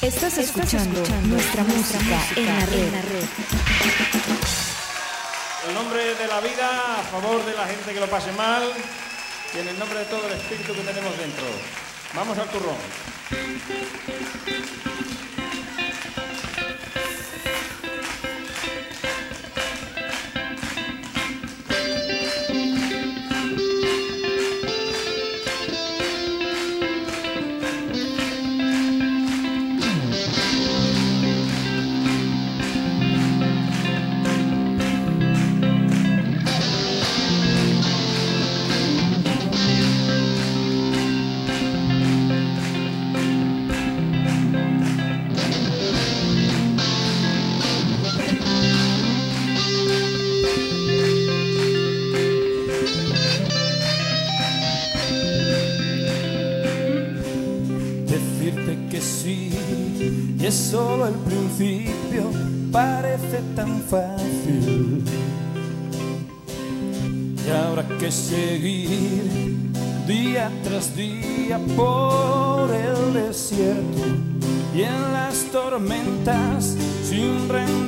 Estás escuchando, nuestra, música, en la red. En nombre de la vida, a favor de la gente que lo pase mal y en el nombre de todo el espíritu que tenemos dentro. Vamos al turrón. Seguir día tras día por el desierto y en las tormentas sin rendición.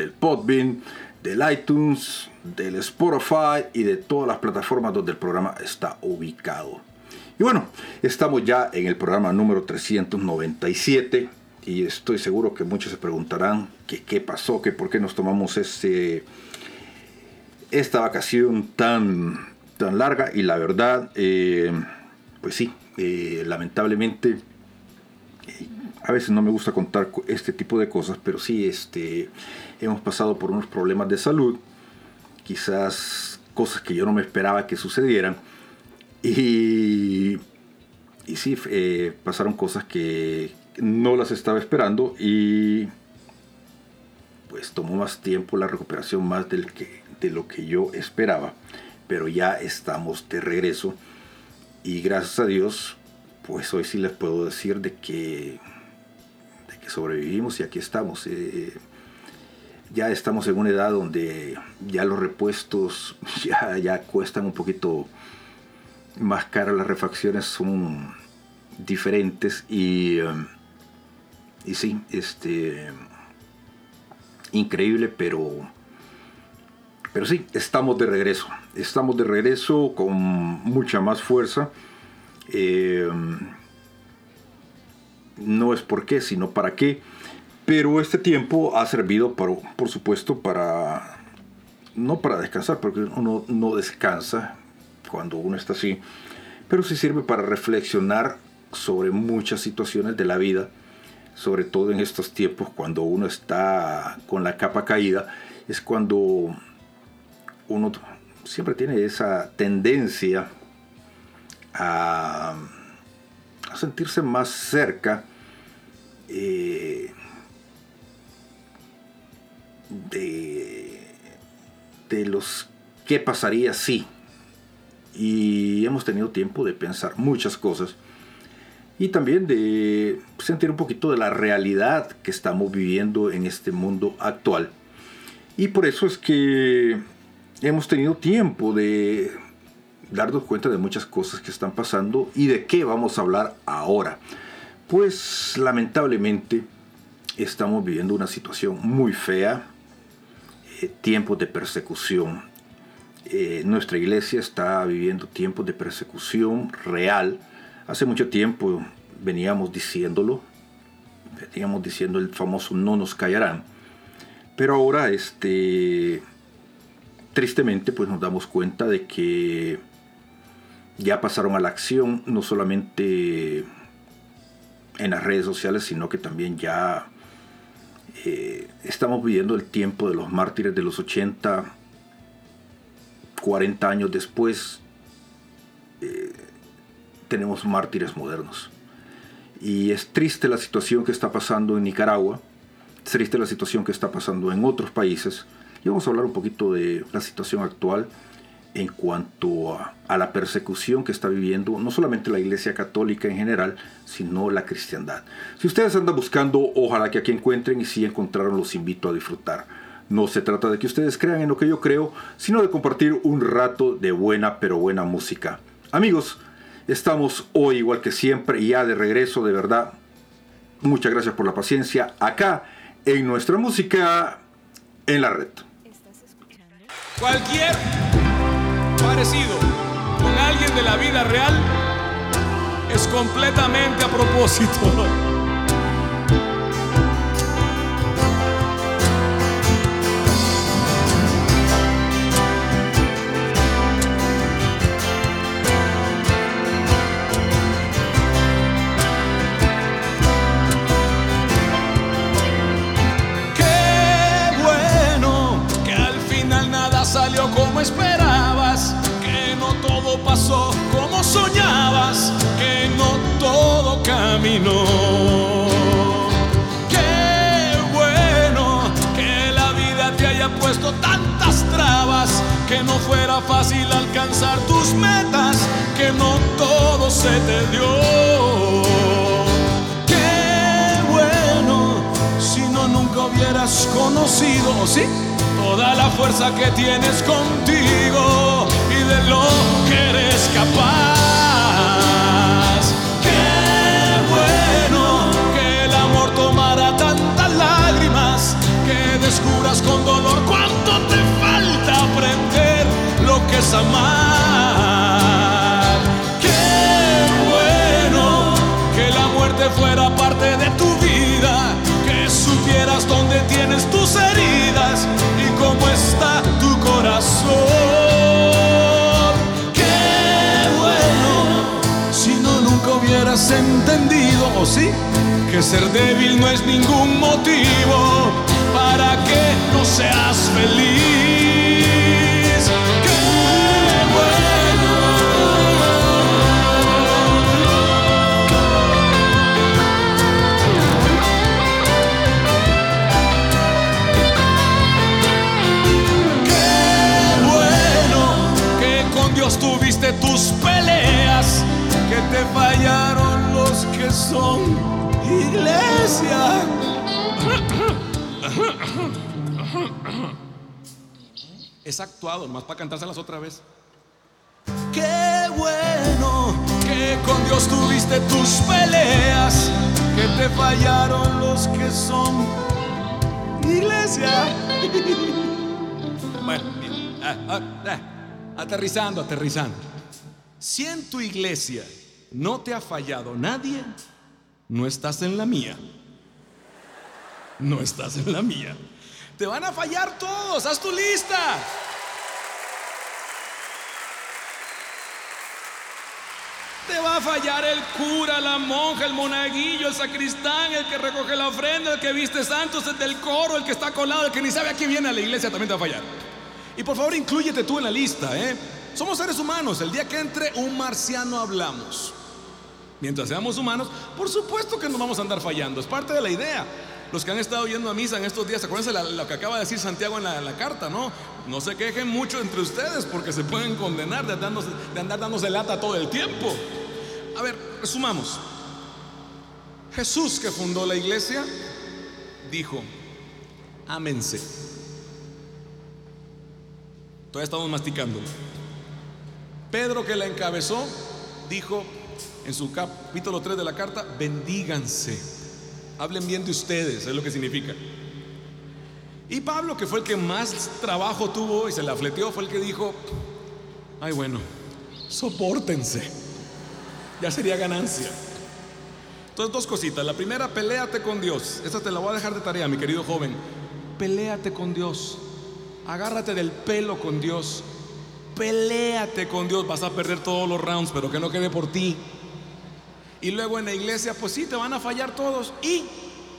del Podbean, del iTunes, del Spotify y de todas las plataformas donde el programa está ubicado. Y bueno, estamos ya en el programa número 397 y estoy seguro que muchos se preguntarán qué pasó, que por qué nos tomamos este, esta vacación tan, tan larga y la verdad, eh, pues sí, eh, lamentablemente eh, a veces no me gusta contar este tipo de cosas, pero sí este, hemos pasado por unos problemas de salud, quizás cosas que yo no me esperaba que sucedieran y, y sí, pasaron cosas que, no las estaba esperando y pues tomó más tiempo la recuperación más del que, de lo que yo esperaba. Pero ya estamos de regreso y gracias a Dios pues hoy sí les puedo decir de que, de que sobrevivimos y aquí estamos. Eh, ya estamos en una edad donde ya los repuestos ya, ya cuestan un poquito más caras, las refacciones son diferentes y... Um, y sí, este. Increíble, pero. Pero sí, estamos de regreso. Estamos de regreso con mucha más fuerza. Eh, no es por qué, sino para qué. Pero este tiempo ha servido, por, por supuesto, para. No para descansar, porque uno no descansa cuando uno está así. Pero sí sirve para reflexionar sobre muchas situaciones de la vida sobre todo en estos tiempos cuando uno está con la capa caída, es cuando uno siempre tiene esa tendencia a, sentirse más cerca eh, de, de los qué pasaría si. Y hemos tenido tiempo de pensar muchas cosas y también de sentir un poquito de la realidad que estamos viviendo en este mundo actual. Y por eso es que hemos tenido tiempo de darnos cuenta de muchas cosas que están pasando y de qué vamos a hablar ahora. Pues lamentablemente estamos viviendo una situación muy fea, tiempos de persecución. Eh, nuestra iglesia está viviendo tiempos de persecución real Hace mucho tiempo veníamos diciéndolo, veníamos diciendo el famoso no nos callarán, pero ahora este, tristemente pues nos damos cuenta de que ya pasaron a la acción, no solamente en las redes sociales, sino que también ya eh, estamos viviendo el tiempo de los mártires de los 80, 40 años después. Eh, tenemos mártires modernos. Y es triste la situación que está pasando en Nicaragua, es triste la situación que está pasando en otros países. Y vamos a hablar un poquito de la situación actual en cuanto a, a, la persecución que está viviendo no solamente la Iglesia Católica en general, sino la cristiandad. Si ustedes andan buscando, ojalá que aquí encuentren y si encontraron, los invito a disfrutar. No se trata de que ustedes crean en lo que yo creo, sino de compartir un rato de buena pero buena música. Amigos, Estamos hoy igual que siempre y ya de regreso, de verdad. Muchas gracias por la paciencia acá en nuestra música en la red. Cualquier con alguien de la vida real es completamente a propósito. Todo caminó. Qué bueno que la vida puesto tantas trabas, que no fuera fácil alcanzar tus metas, que no todo se te dio. Qué bueno si no nunca hubieras conocido, ¿sí? Toda la fuerza que tienes contigo y de lo que eres capaz. Descubras con dolor cuánto te falta aprender lo que es amar. Qué bueno que la muerte fuera parte de tu vida, que supieras dónde tienes tus heridas y cómo está tu corazón. Qué bueno si no nunca hubieras entendido, o sí, que ser débil no es ningún motivo para que no seas feliz. Qué bueno. Qué bueno que con Dios tuviste tus peleas, que te fallaron los que son iglesia. Es actuado, más para cantárselas otra vez. Qué bueno que con Dios tuviste tus peleas, que te fallaron los que son iglesia. Bueno, ah, ah, ah, aterrizando, aterrizando. Si en tu iglesia no te ha fallado nadie, no estás en la mía. No estás en la mía. Te van a fallar todos, haz tu lista. Te va a fallar el cura, la monja, el monaguillo, el sacristán, el que recoge la ofrenda, el que viste santos, el del coro, el que está colado, el que ni sabe a quién viene a la iglesia, también te va a fallar. Y por favor, inclúyete tú en la lista, ¿eh? Somos seres humanos. El día que entre un marciano hablamos. Mientras seamos humanos, por supuesto que nos vamos a andar fallando. Es parte de la idea. Los que han estado yendo a misa en estos días, acuérdense lo que acaba de decir Santiago en la, carta, ¿no? No se quejen mucho entre ustedes porque se pueden condenar de andar dándose lata todo el tiempo. A ver, resumamos. Jesús que fundó la iglesia dijo, ámense. Todavía estamos masticando. Pedro que la encabezó dijo en su capítulo 3 de la carta, bendíganse. Hablen bien de ustedes, es lo que significa. Y Pablo, que fue el que más trabajo tuvo y se la fleteó, fue el que dijo, ay bueno, soportense. Ya sería ganancia. Entonces, dos cositas. La primera, peléate con Dios. Esta te la voy a dejar de tarea, mi querido joven. Peléate con Dios. Agárrate del pelo con Dios. Peléate con Dios. Vas a perder todos los rounds, pero que no quede por ti. Y luego en la iglesia, pues sí, te van a fallar todos. Y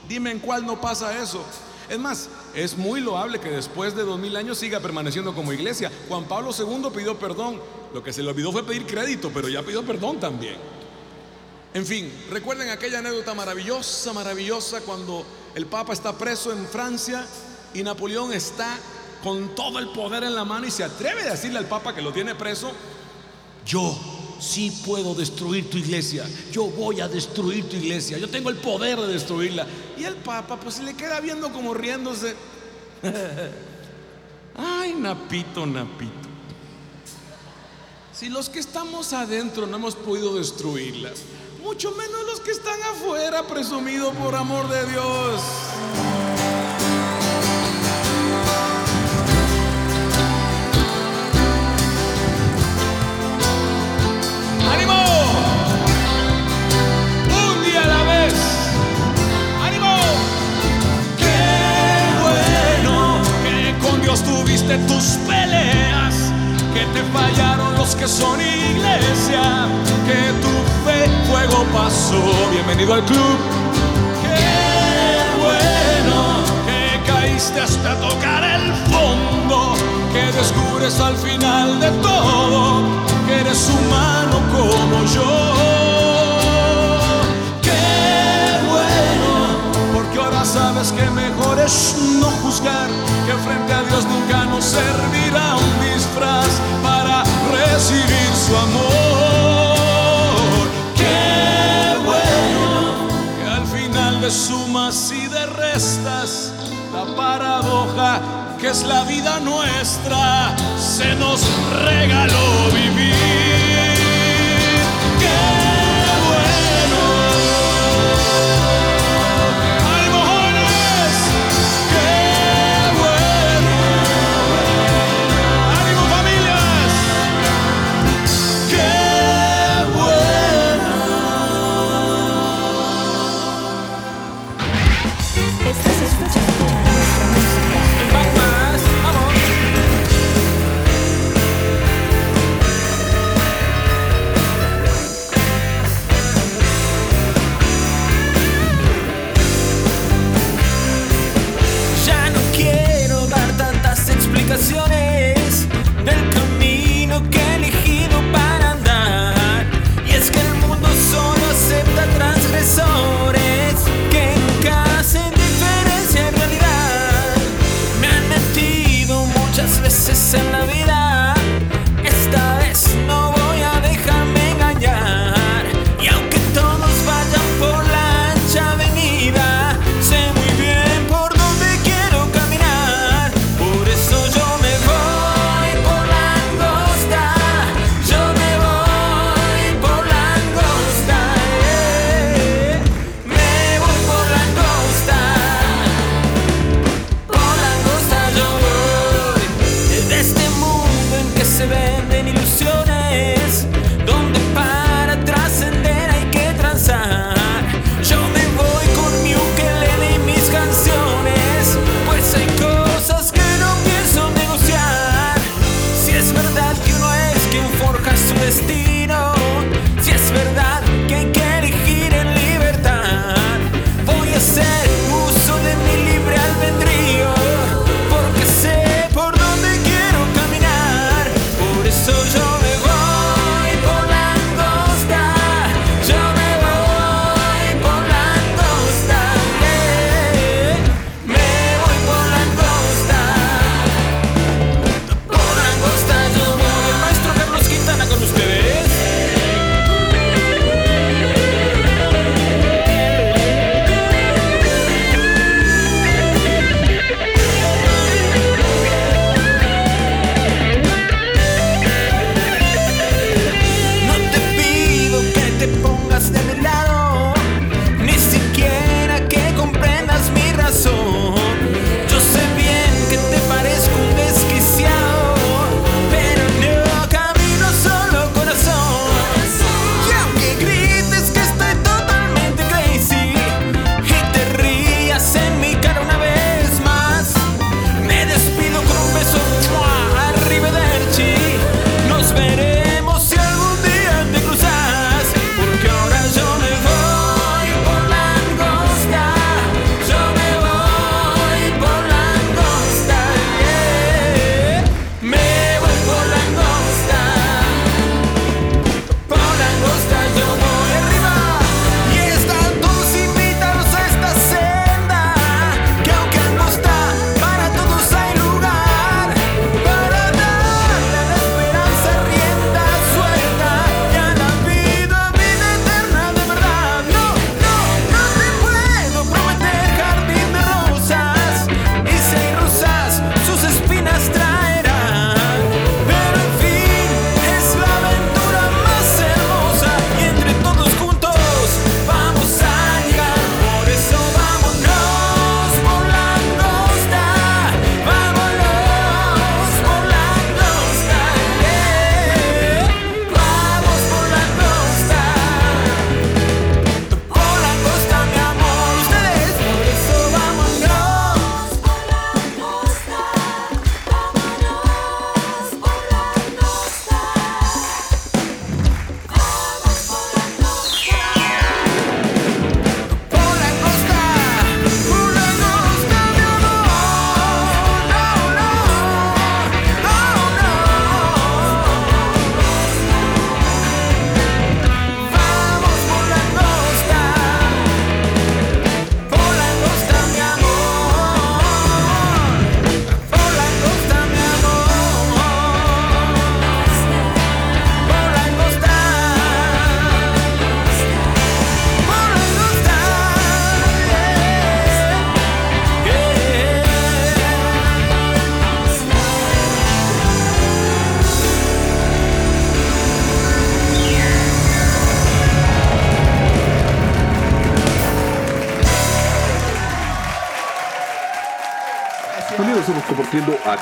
dime en cuál no pasa eso. Es más, es muy loable que después de dos mil años siga permaneciendo como iglesia. Juan Pablo II pidió perdón. Lo que se le olvidó fue pedir crédito, pero ya pidió perdón también. En fin, recuerden aquella anécdota maravillosa, maravillosa, cuando el Papa está preso en Francia y Napoleón está con todo el poder en la mano y se atreve a decirle al Papa que lo tiene preso, yo sí puedo destruir tu iglesia, yo voy a destruir tu iglesia, yo tengo el poder de destruirla. Y el Papa pues se le queda viendo como riéndose. Ay, Napito, Napito. Si los que estamos adentro no hemos podido destruirlas, mucho menos los que están afuera, presumido por amor de Dios. Tuviste tus peleas! Que te fallaron los que son iglesia, que tu fe fuego pasó. Bienvenido al club. Qué bueno que caíste hasta tocar el fondo, que descubres al final de todo que eres humano como yo. sabes que mejor es no juzgar, que frente a Dios nunca nos servirá un disfraz para recibir su amor. Qué bueno que al final de sumas y de restas, la paradoja que es la vida nuestra, se nos regaló vivir.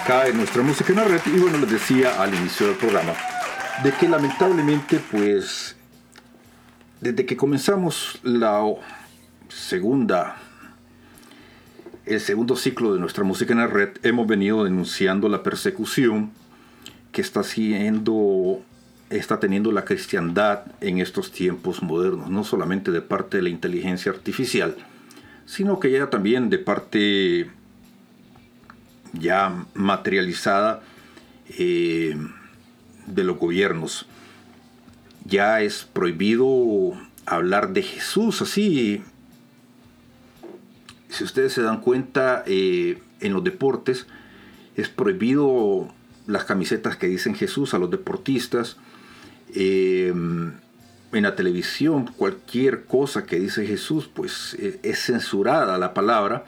Acá nuestra música en la red. Y bueno, les decía al inicio del programa de que lamentablemente pues desde que comenzamos la segunda el segundo ciclo de nuestra música en la red hemos venido denunciando la persecución que está siendo está teniendo la cristiandad en estos tiempos modernos, no solamente de parte de la inteligencia artificial, sino que ya también de parte ya materializada eh, de los gobiernos. Ya es prohibido hablar de Jesús así. Si ustedes se dan cuenta, eh, en los deportes es prohibido las camisetas que dicen Jesús a los deportistas. Eh, en la televisión, cualquier cosa que dice Jesús, pues es censurada la palabra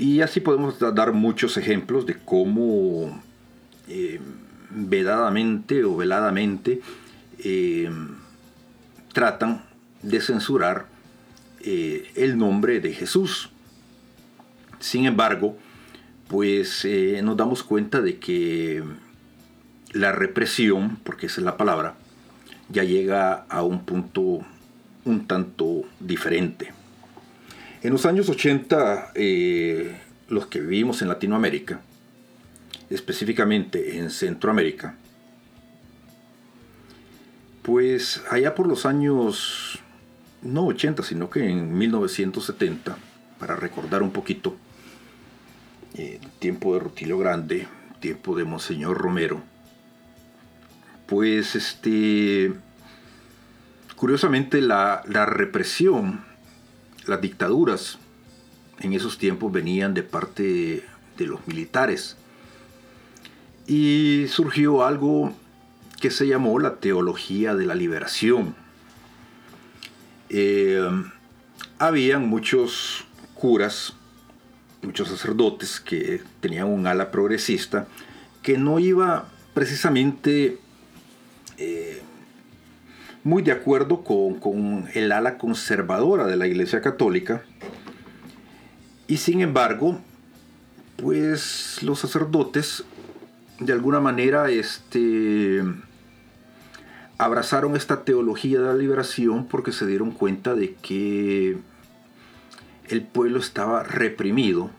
y así podemos dar muchos ejemplos de cómo eh, vedadamente o veladamente eh, tratan de censurar eh, el nombre de Jesús. Sin embargo, pues nos damos cuenta de que la represión, porque esa es la palabra, ya llega a un punto un tanto diferente. En los años 80, eh, los que vivimos en Latinoamérica, específicamente en Centroamérica, pues allá por los años, no 80, sino que en 1970, para recordar un poquito, eh, tiempo de Rutilio Grande, tiempo de Monseñor Romero, pues este, curiosamente la, la represión las dictaduras en esos tiempos venían de parte de los militares. Y surgió algo que se llamó la teología de la liberación. Eh, habían muchos curas, muchos sacerdotes que tenían un ala progresista que no iba precisamente eh, muy de acuerdo con, el ala conservadora de la Iglesia Católica. Y sin embargo, pues los sacerdotes de alguna manera este, abrazaron esta teología de la liberación porque se dieron cuenta de que el pueblo estaba reprimido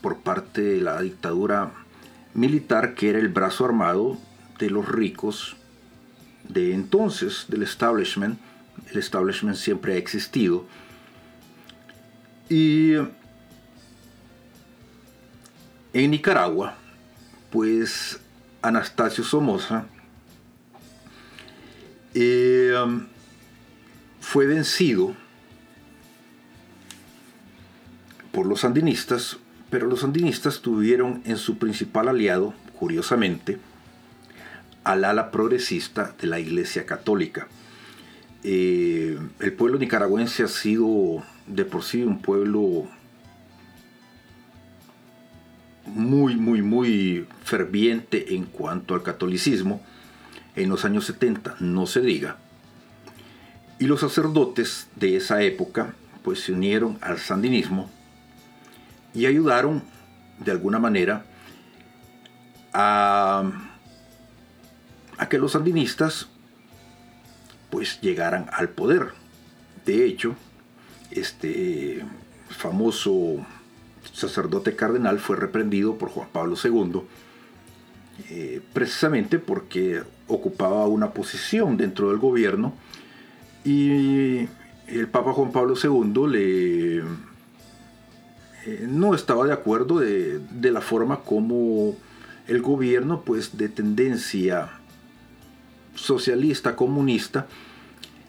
por parte de la dictadura militar que era el brazo armado de los ricos de entonces, del establishment. El establishment siempre ha existido. Y en Nicaragua, pues Anastasio Somoza eh, fue vencido por los sandinistas, pero los sandinistas tuvieron en su principal aliado, curiosamente, al ala progresista de la Iglesia Católica. Eh, el pueblo nicaragüense ha sido de por sí un pueblo muy, muy, muy ferviente en cuanto al catolicismo. En los años 70, no se diga. Y los sacerdotes de esa época pues se unieron al sandinismo y ayudaron de alguna manera a a que los sandinistas pues llegaran al poder. De hecho, este famoso sacerdote cardenal fue reprendido por Juan Pablo II eh, precisamente porque ocupaba una posición dentro del gobierno y el Papa Juan Pablo II le eh, no estaba de acuerdo de, de, la forma como el gobierno pues de tendencia socialista, comunista,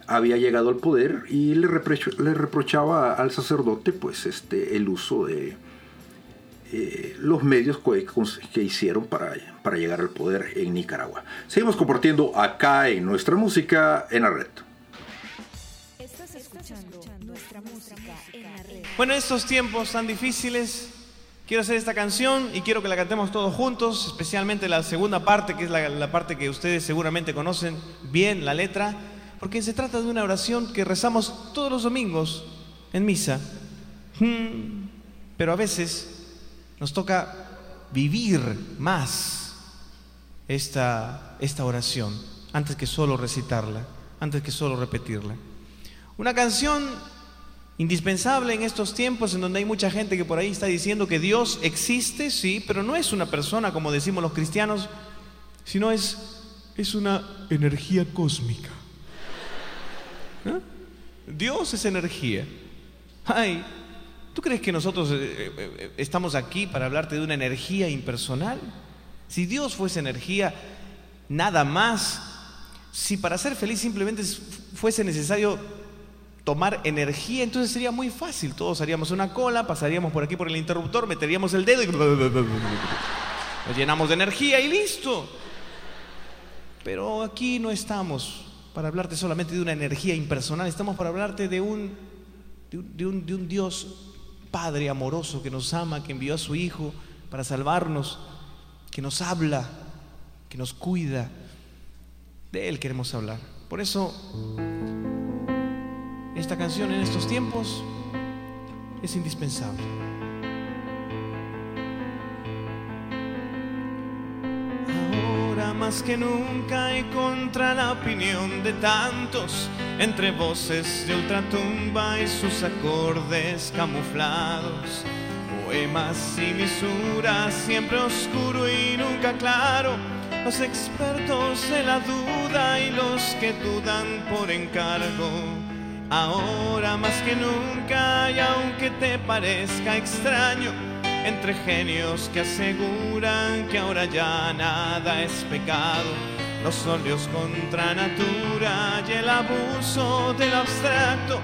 había llegado al poder y le, le reprochaba al sacerdote pues este, el uso de eh, los medios que, hicieron para, para llegar al poder en Nicaragua. Seguimos compartiendo acá en nuestra música en la red. Bueno, en estos tiempos tan difíciles, Quiero hacer esta canción y quiero que la cantemos todos juntos, especialmente la segunda parte, que es la, parte que ustedes seguramente conocen bien, la letra, porque se trata de una oración que rezamos todos los domingos en misa. Hmm, pero a veces nos toca vivir más esta, esta oración antes que solo recitarla, antes que solo repetirla. Una canción indispensable en estos tiempos en donde hay mucha gente que por ahí está diciendo que Dios existe, sí, pero no es una persona como decimos los cristianos, sino es, es una energía cósmica. ¿Ah? Dios es energía. Ay, ¿tú crees que nosotros eh, eh, eh, estamos aquí para hablarte de una energía impersonal? Si Dios fuese energía, nada más. Si para ser feliz simplemente fuese necesario tomar energía, entonces sería muy fácil. Todos haríamos una cola, pasaríamos por aquí por el interruptor, meteríamos el dedo y nos llenamos de energía y listo. Pero aquí no estamos para hablarte solamente de una energía impersonal, estamos para hablarte de un, de un, de un, Dios Padre amoroso que nos ama, que envió a su Hijo para salvarnos, que nos habla, que nos cuida. De Él queremos hablar. Por eso, esta canción en estos tiempos es indispensable. más que nunca y contra la opinión de tantos, entre voces de ultratumba y sus acordes camuflados. Poemas y misuras, siempre oscuro y nunca claro. Los expertos de la duda y los que dudan por encargo. Ahora más que nunca y aunque te parezca extraño, entre genios que aseguran que ahora ya nada es pecado, los óleos contra natura y el abuso del abstracto,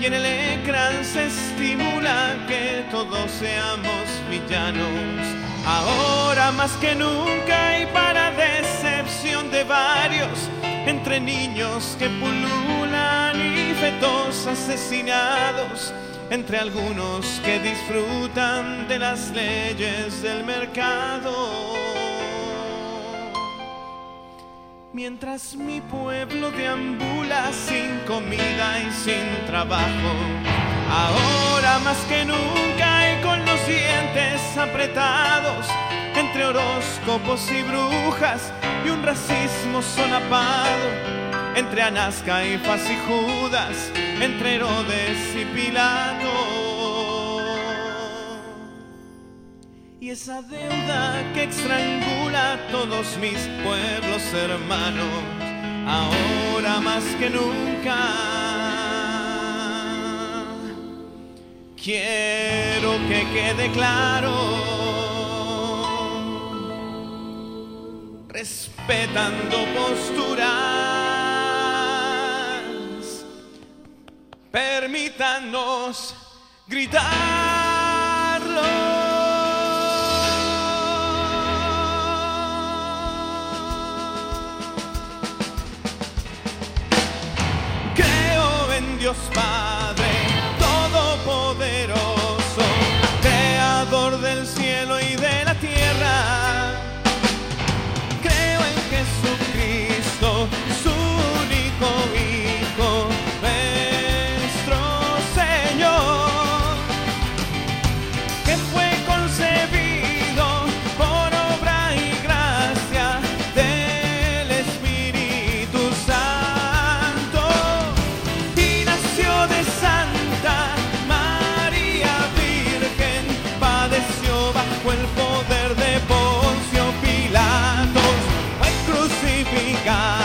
y en el ecran se estimula que todos seamos villanos. Ahora más que nunca y para decepción de varios, entre niños que pululan y fetos asesinados, entre algunos que disfrutan de las leyes del mercado. Mientras mi pueblo deambula sin comida y sin trabajo, ahora más que nunca y con los dientes apretados, entre horóscopos y brujas y un racismo solapado entre Anasca y Faz y Judas, entre Herodes y Pilato. Y esa deuda que estrangula a todos mis pueblos hermanos, ahora más que nunca. Quiero que quede claro, respetando posturas permítanos gritarlo. Creo en Dios Padre living God.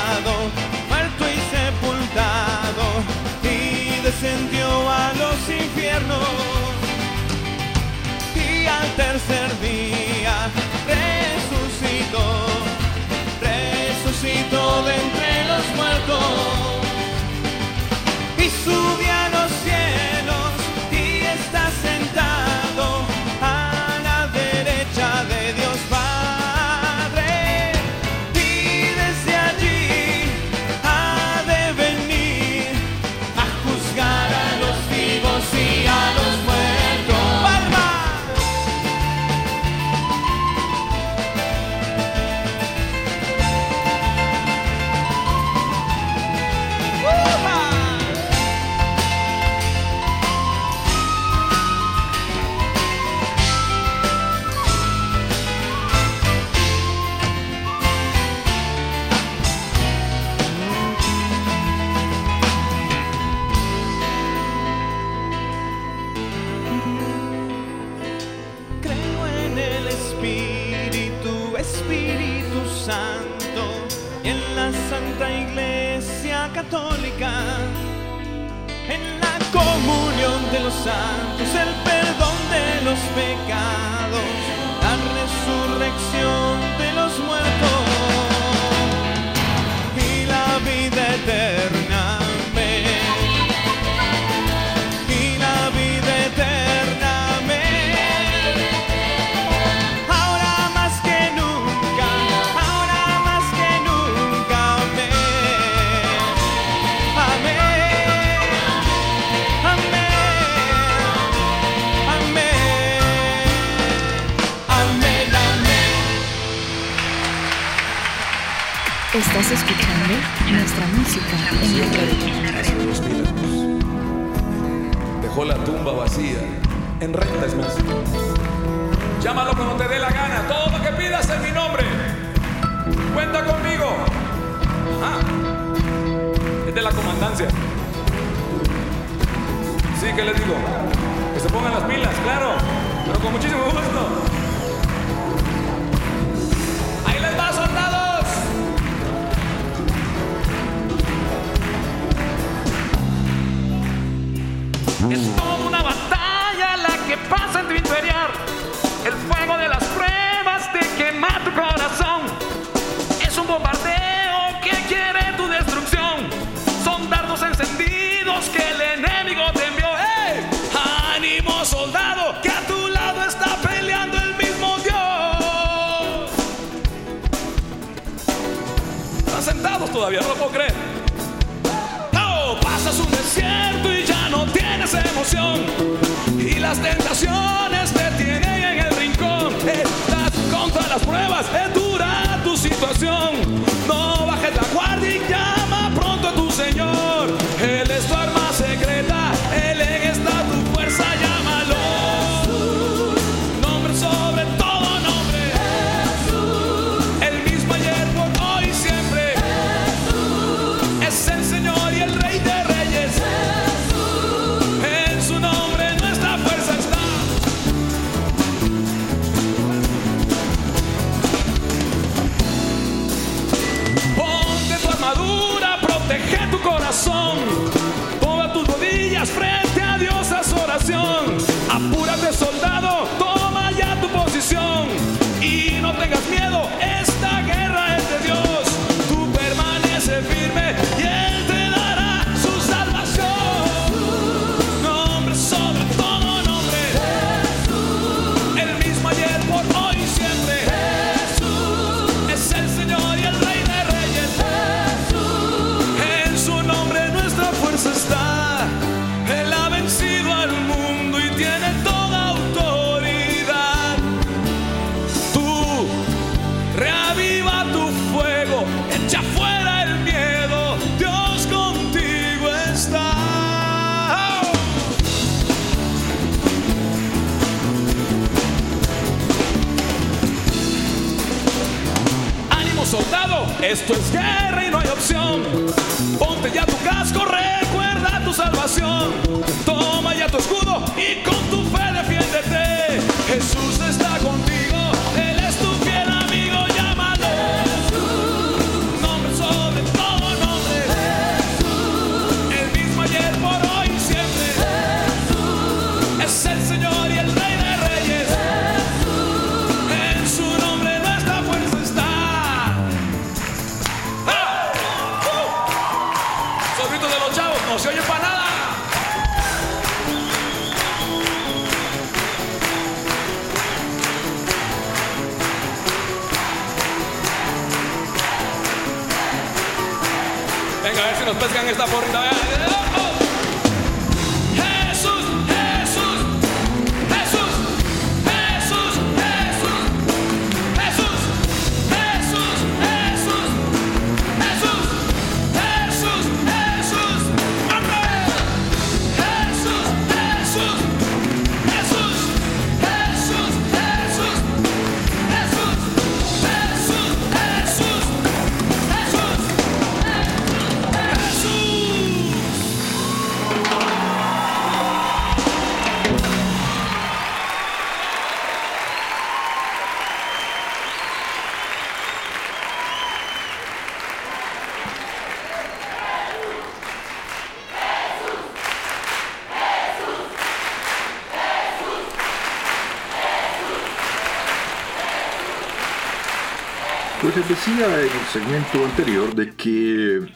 Decía en el segmento anterior de que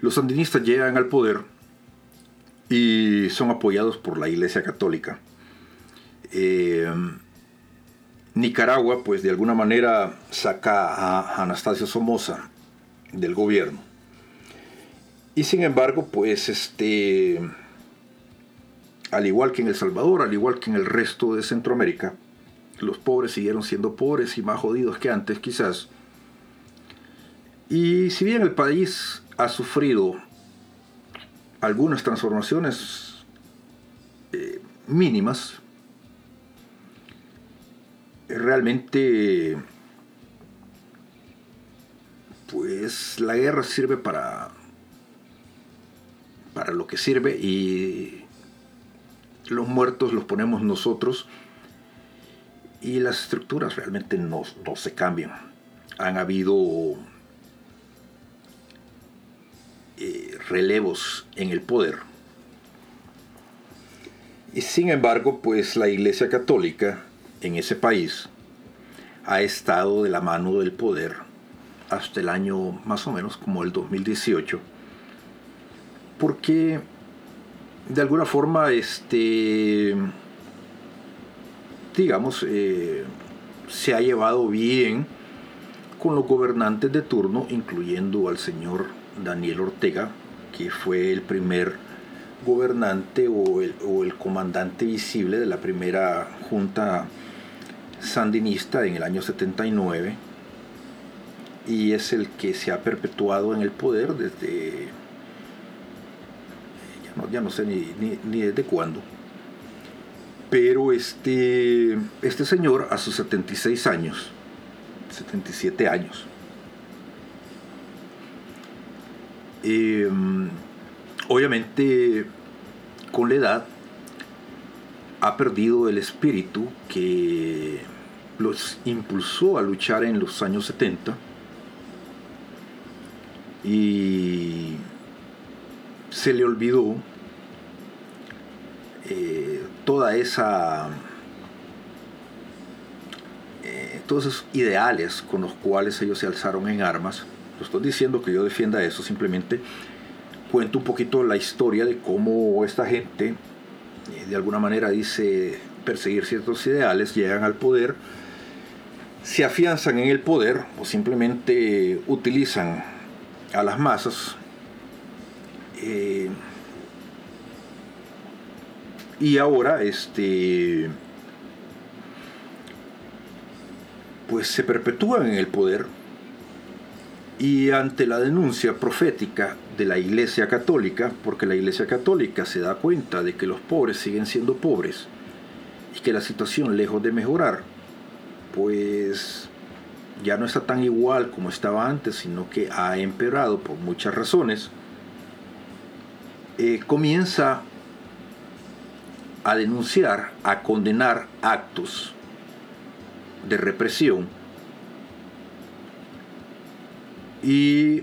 los sandinistas llegan al poder y son apoyados por la Iglesia Católica. Eh, Nicaragua, pues de alguna manera saca a Anastasio Somoza del gobierno. Y sin embargo, pues este, al igual que en El Salvador, al igual que en el resto de Centroamérica, los pobres siguieron siendo pobres y más jodidos que antes quizás. Y si bien el país ha sufrido algunas transformaciones eh, mínimas, realmente pues la guerra sirve para para lo que sirve y los muertos los ponemos nosotros y las estructuras realmente no, no se cambian. Han habido eh, relevos en el poder. Y sin embargo, pues la Iglesia Católica en ese país ha estado de la mano del poder hasta el año más o menos como el 2018, porque de alguna forma, este, digamos, eh, se ha llevado bien con los gobernantes de turno, incluyendo al señor Daniel Ortega, que fue el primer gobernante o el, o el comandante visible de la primera junta sandinista en el año 79 y es el que se ha perpetuado en el poder desde ya no, sé ni, ni, desde cuándo pero este este señor a sus 76 años 77 años em, obviamente con la edad ha perdido el espíritu que los impulsó a luchar en los años 70 y se le olvidó eh, toda esa eh, todos esos ideales con los cuales ellos se alzaron en armas no estoy diciendo que yo defienda eso simplemente cuento un poquito la historia de cómo esta gente eh, de alguna manera dice perseguir ciertos ideales llegan al poder se afianzan en el poder o simplemente utilizan a las masas y ahora este pues se perpetúan en el poder y ante la denuncia profética de la Iglesia Católica, porque la Iglesia Católica se da cuenta de que los pobres siguen siendo pobres y que la situación lejos de mejorar pues ya no está tan igual como estaba antes, sino que ha empeorado por muchas razones, eh, comienza a denunciar, a condenar actos de represión y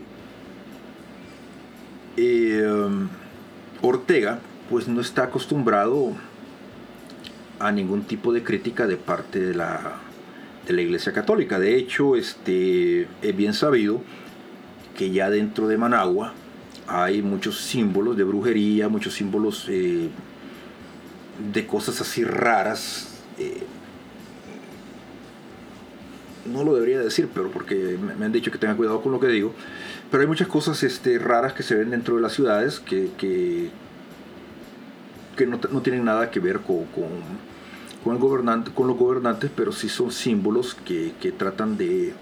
eh, Ortega pues no está acostumbrado a ningún tipo de crítica de parte de la de la Iglesia Católica. De hecho, este, es bien sabido que ya dentro de Managua hay muchos símbolos de brujería, muchos símbolos eh, de cosas así raras. Eh, no lo debería decir, pero porque me han dicho que tenga cuidado con lo que digo. Pero hay muchas cosas este, raras que se ven dentro de las ciudades que, que, no, tienen nada que ver con con, el gobernante, con los gobernantes, pero sí son símbolos que, tratan de... Eh,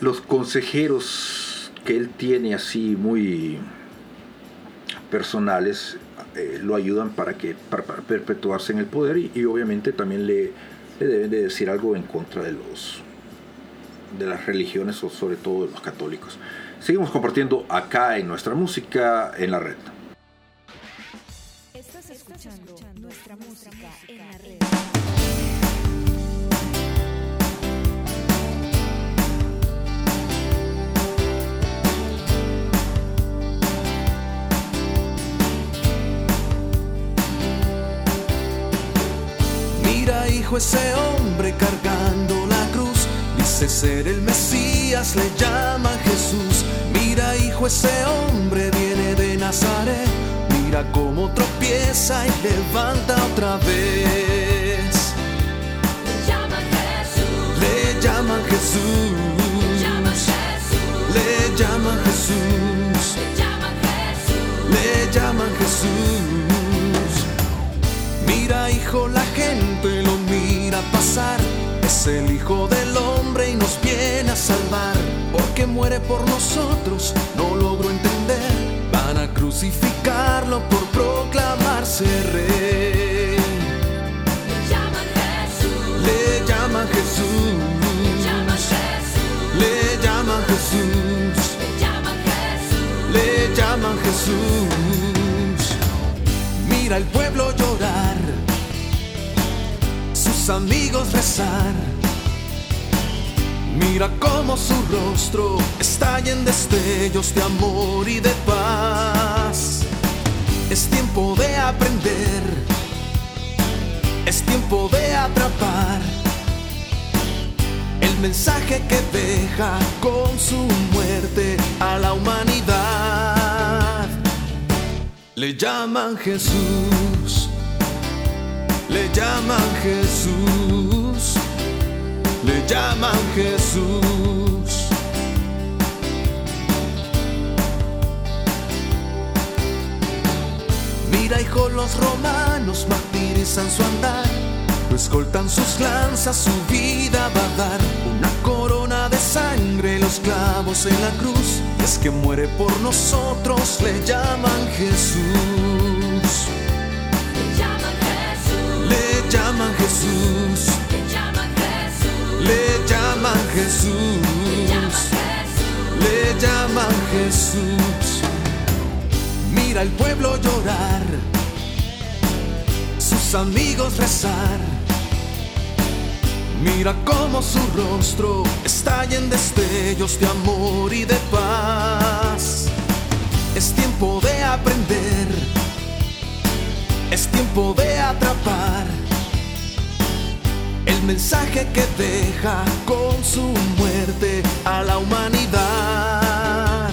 los consejeros que él tiene así muy personales eh, lo ayudan para que perpetuarse en el poder y, obviamente también le, le, deben de decir algo en contra de los de las religiones o sobre todo de los católicos. Seguimos compartiendo acá en nuestra música en la red. Mira, hijo, ese hombre cargando la cruz ser el Mesías, le llaman Jesús. Mira, hijo, ese hombre viene de Nazaret. Mira cómo tropieza y levanta otra vez. Le llaman Jesús. Le llaman Jesús. Llaman Jesús. Le llaman Jesús. Le llaman Jesús. Le llaman Jesús. Mira, hijo, la gente lo mira pasar. Es el Hijo del Hombre y nos viene a salvar. Porque muere por nosotros, no logro entender. Van a crucificarlo por proclamarse rey. Le llaman Jesús. Le llaman Jesús. Le llaman Jesús. Le llaman Jesús. Le llaman Jesús. Le llaman Jesús. Mira el pueblo llorar, amigos rezar. Mira cómo su rostro estalla en destellos de amor y de paz. Es tiempo de aprender, es tiempo de atrapar el mensaje que deja con su muerte a la humanidad. Le llaman Jesús, le llaman Jesús, le llaman Jesús. Mira, hijo, los romanos martirizan su andar. Lo escoltan sus lanzas, su vida va a dar una corona de sangre, los clavos en la cruz. Es que muere por nosotros, le llaman Jesús. Jesús. Le llaman Jesús. Mira el pueblo llorar, sus amigos rezar. Mira cómo su rostro estalla en destellos de amor y de paz. Es tiempo de aprender, es tiempo de atrapar mensaje que deja con su muerte a la humanidad.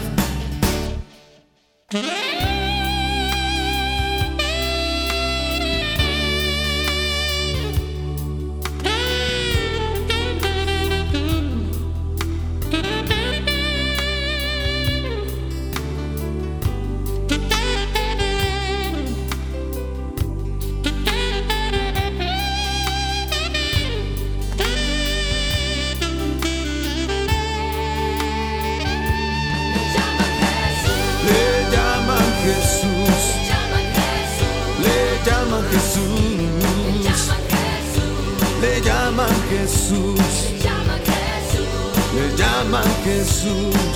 azul.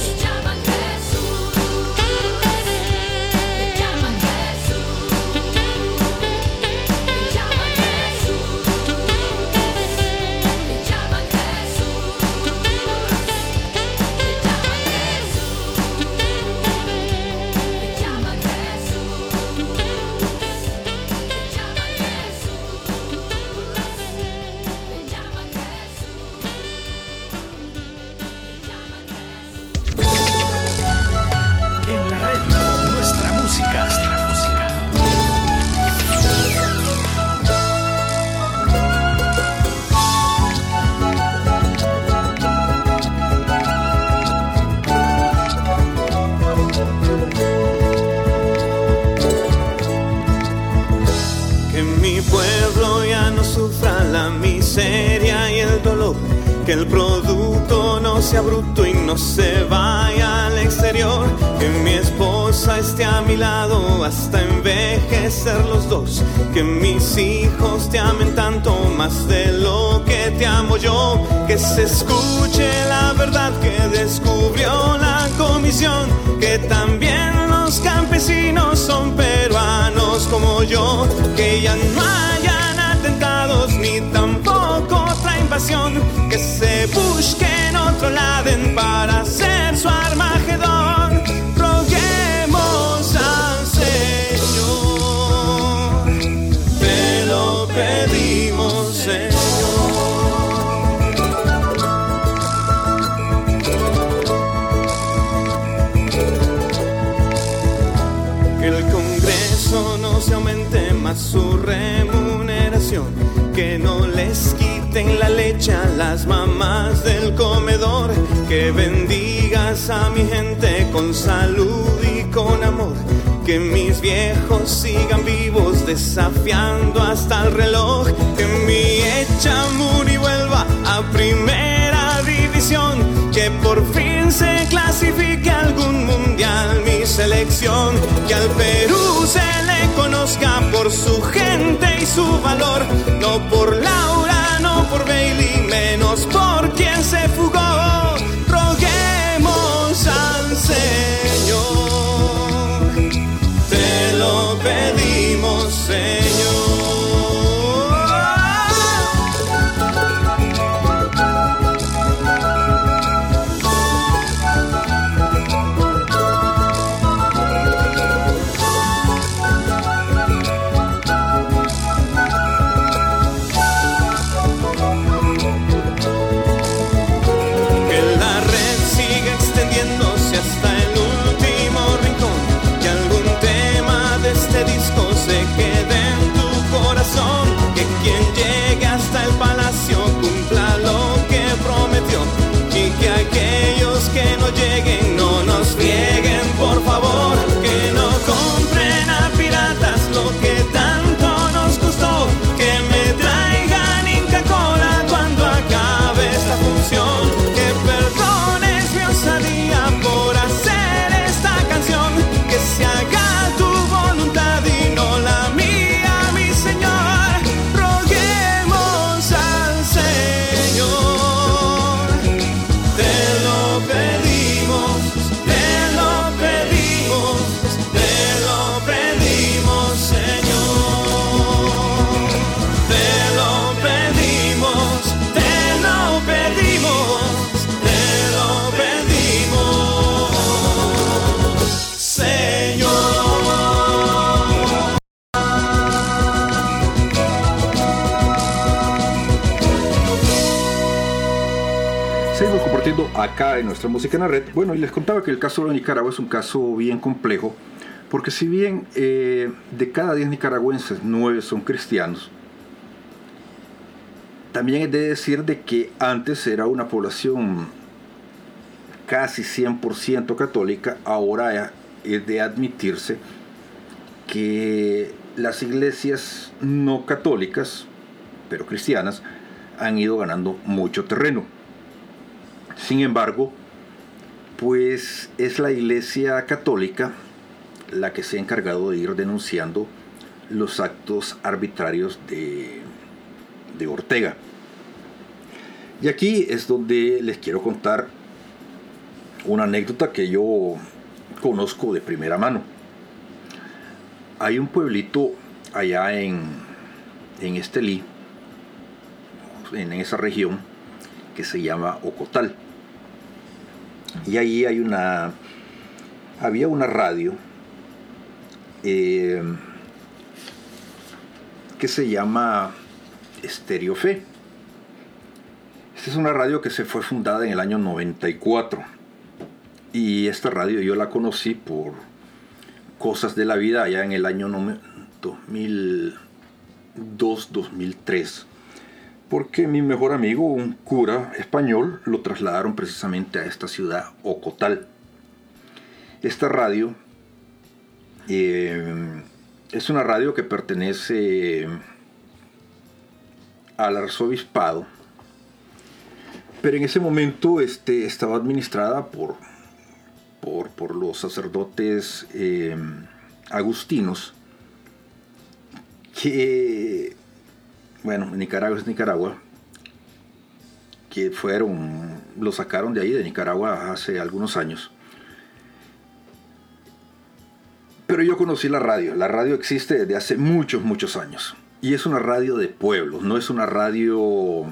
para ser su armagedón. Roguemos al Señor, te lo pedimos, Señor. Que el Congreso no se aumente su remuneración. Que no les quiten la leche a las mamás del comedor. Que bendigas a mi gente con salud y con amor. Que mis viejos sigan vivos desafiando hasta el reloj. Que mi Echamuri vuelva a primera división. Que por fin se clasifique algún mundial mi selección. Que al Perú se le conozca por su gente y su valor. No por Laura, no por Bailey, menos por quien se fugó. Roguemos al Señor. Acá en nuestra música en la red. Bueno, y les contaba que el caso de Nicaragua es un caso bien complejo, porque si bien eh, de cada 10 nicaragüenses, 9 son cristianos, también es de decir de que antes era una población casi 100% católica, ahora es de admitirse que las iglesias no católicas, pero cristianas, han ido ganando mucho terreno. Sin embargo, pues es la Iglesia Católica la que se ha encargado de ir denunciando los actos arbitrarios de, de Ortega. Y aquí es donde les quiero contar una anécdota que yo conozco de primera mano. Hay un pueblito allá en, en Estelí, en esa región, que se llama Ocotal. Y ahí hay una. Había una radio eh, que se llama Stereo Fe. Esta es una radio que se fue fundada en el año 94. Y esta radio yo la conocí por cosas de la vida allá en el año 2002-2003 porque mi mejor amigo, un cura español, lo trasladaron precisamente a esta ciudad, Ocotal. Esta radio eh, es una radio que pertenece al arzobispado, pero en ese momento este, estaba administrada por, por, por los sacerdotes eh, agustinos que bueno, Nicaragua es Nicaragua, que fueron, lo sacaron de ahí, de Nicaragua, hace algunos años. Pero yo conocí la radio, la radio existe desde hace muchos, muchos años. Y es una radio de pueblo, no es una radio,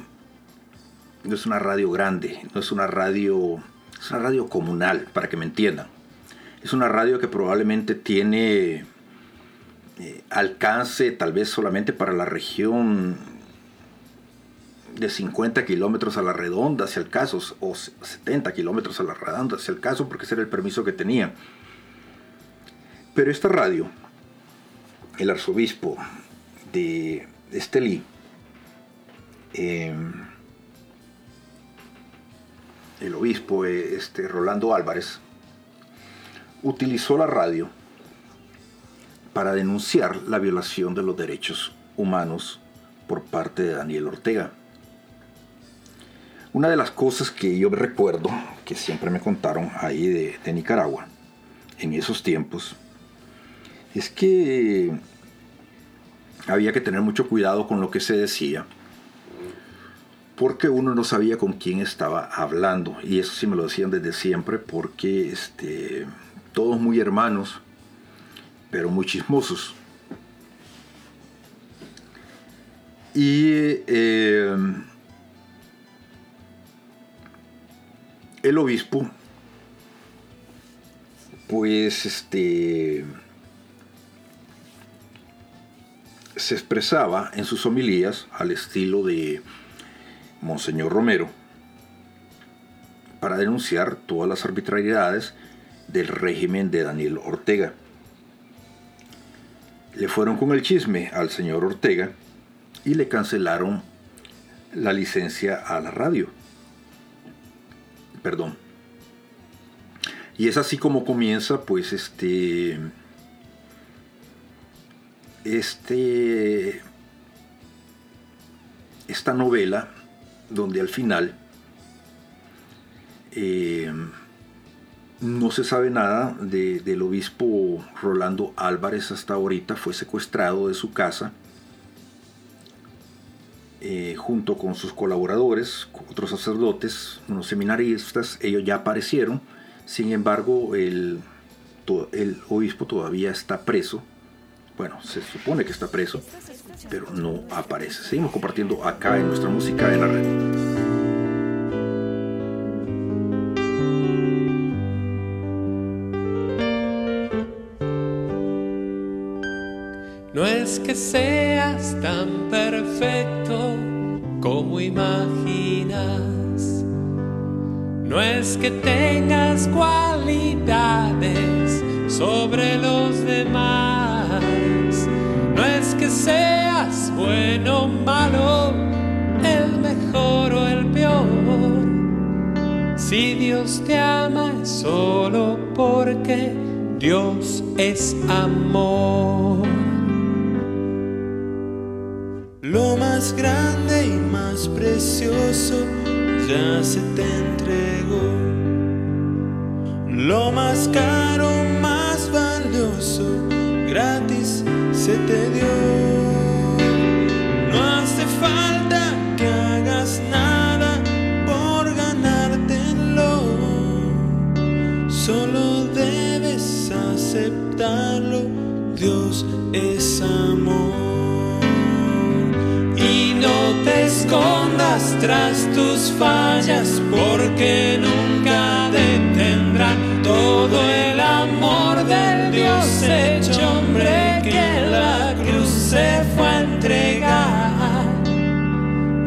no es una radio grande, no es una radio, es una radio comunal, para que me entiendan. Es una radio que probablemente tiene eh, alcance tal vez solamente para la región de 50 kilómetros a la redonda, si el caso, o 70 kilómetros a la redonda, si el caso, porque ese era el permiso que tenía. Pero esta radio, el arzobispo de Estelí, eh, el obispo eh, este, Rolando Álvarez utilizó la radio para denunciar la violación de los derechos humanos por parte de Daniel Ortega. Una de las cosas que yo recuerdo, que siempre me contaron ahí de, Nicaragua, en esos tiempos, es que había que tener mucho cuidado con lo que se decía, porque uno no sabía con quién estaba hablando, y eso sí me lo decían desde siempre, porque este, todos muy hermanos, pero muy chismosos. Y eh, el obispo, pues este, se expresaba en sus homilías al estilo de Monseñor Romero para denunciar todas las arbitrariedades del régimen de Daniel Ortega. Le fueron con el chisme al señor Ortega y le cancelaron la licencia a la radio. Perdón. Y es así como comienza pues este este esta novela donde al final eh, no se sabe nada de- del obispo Rolando Álvarez hasta ahorita, fue secuestrado de su casa eh, junto con sus colaboradores, otros sacerdotes, unos seminaristas, ellos ya aparecieron, sin embargo el, el obispo todavía está preso, bueno, se supone que está preso, pero no aparece. Seguimos compartiendo acá en nuestra música en la red. Es que seas tan perfecto como imaginas. No es que tengas cualidades sobre los demás. No es que seas bueno o malo, el mejor o el peor. Si Dios te ama es solo porque Dios es amor. Grande y más precioso ya se te entregó. Lo más caro, más valioso, gratis se te dio. Escondas tras tus fallas, porque nunca detendrán todo el amor del Dios hecho hombre que la cruz se fue a entregar.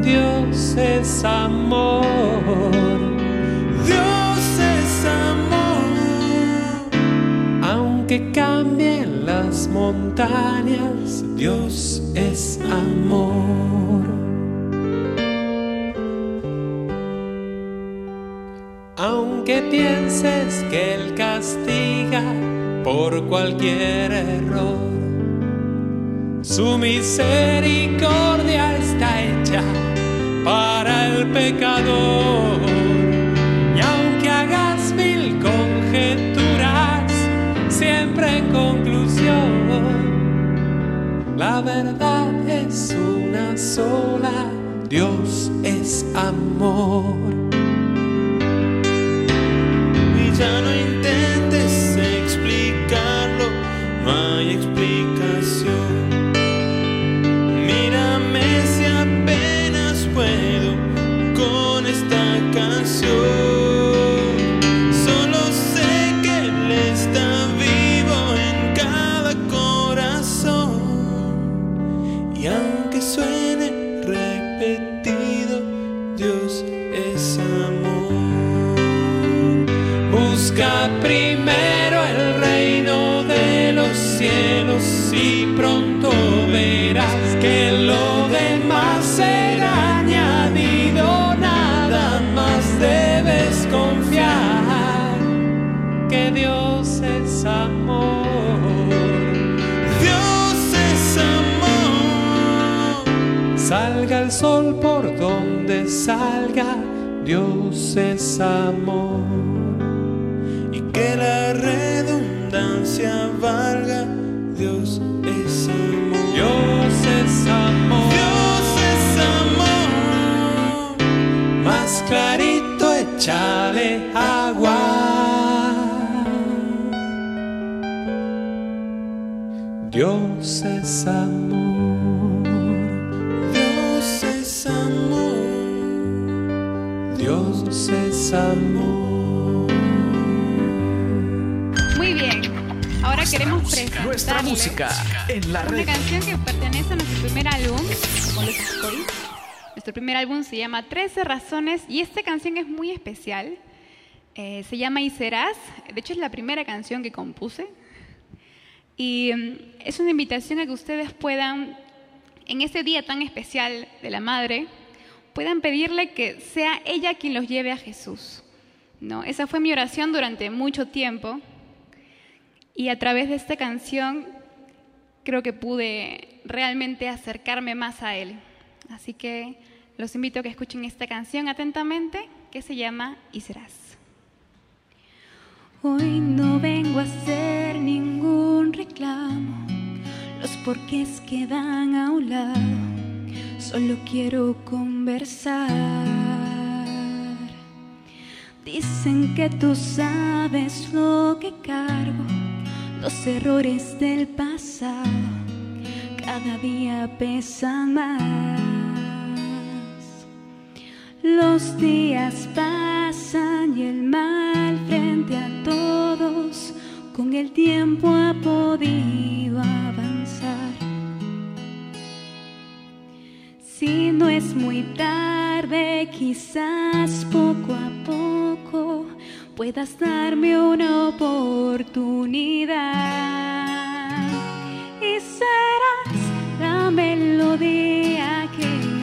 Dios es amor. Dios es amor. Aunque cambien las montañas, Dios es amor. Pienses que Él castiga por cualquier error, su misericordia está hecha para el pecador. Y aunque hagas mil conjeturas, siempre en conclusión, la verdad es una sola, Dios es amor. Se llama 13 razones y esta canción es muy especial. Eh, se llama Y serás. De hecho es la primera canción que compuse. Y mm, es una invitación a que ustedes puedan, en este día tan especial de la Madre, puedan pedirle que sea ella quien los lleve a Jesús. ¿no? Esa fue mi oración durante mucho tiempo. Y a través de esta canción creo que pude realmente acercarme más a Él. Así que los invito a que escuchen esta canción atentamente que se llama Y serás. Hoy no vengo a hacer ningún reclamo, los porqués quedan a un lado, solo quiero conversar. Dicen que tú sabes lo que cargo, los errores del pasado, cada día pesan más. Los días pasan y el mal frente a todos con el tiempo ha podido avanzar. Si no es muy tarde, quizás poco a poco puedas darme una oportunidad. Y serás la melodía que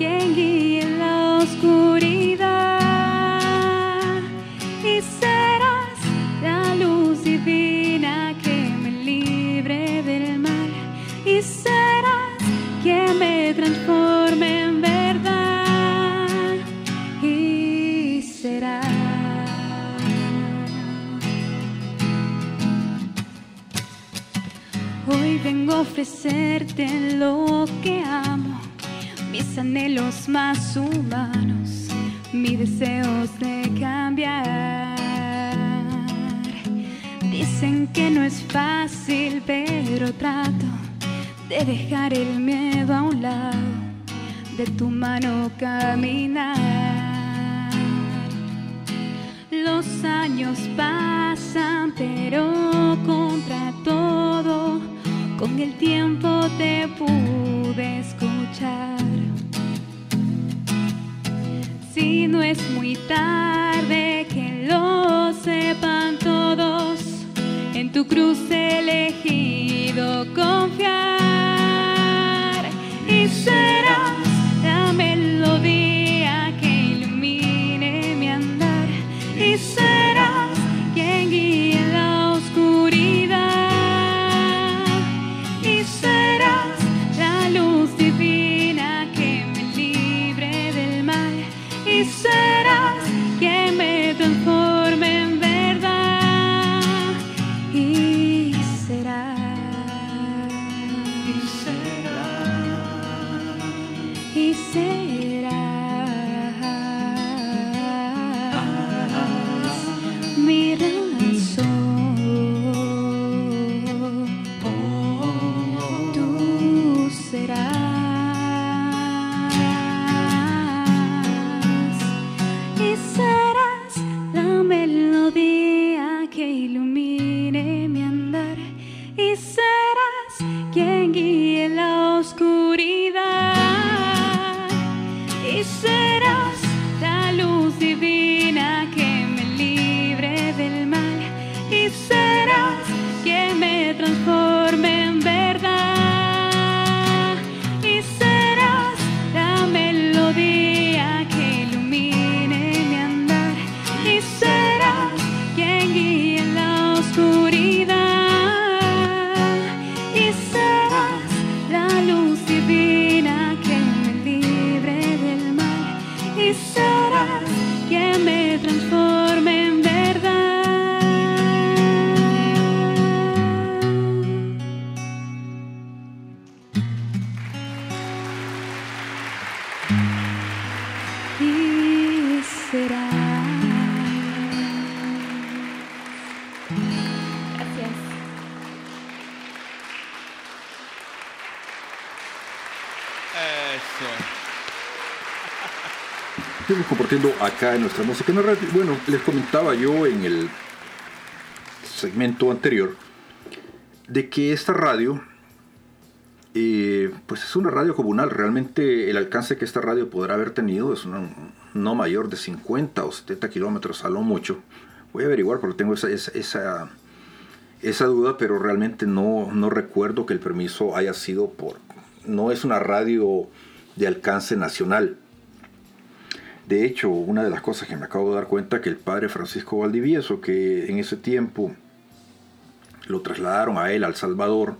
quien guíe en la oscuridad. Y serás la luz divina que me libre del mal. Y serás quien me transforme en verdad. Y serás. Hoy vengo a ofrecerte lo que amo, mis anhelos más humanos, mis deseos de cambiar. Dicen que no es fácil, pero trato de dejar el miedo a un lado, de tu mano caminar. Los años pasan, pero contra todo, con el tiempo te pude escuchar. No es muy tarde, que lo sepan todos, en tu cruz he elegido confiar. Y serás Acá en nuestra música. Bueno, les comentaba yo en el segmento anterior de que esta radio, eh, pues es una radio comunal. Realmente el alcance que esta radio podrá haber tenido es una- no mayor de 50 o 70 kilómetros a lo mucho. Voy a averiguar porque tengo esa, esa, esa, esa duda, pero realmente no, no recuerdo que el permiso haya sido por... No es una radio de alcance nacional. De hecho, una de las cosas que me acabo de dar cuenta que el padre Francisco Valdivieso, que en ese tiempo lo trasladaron a él, al Salvador,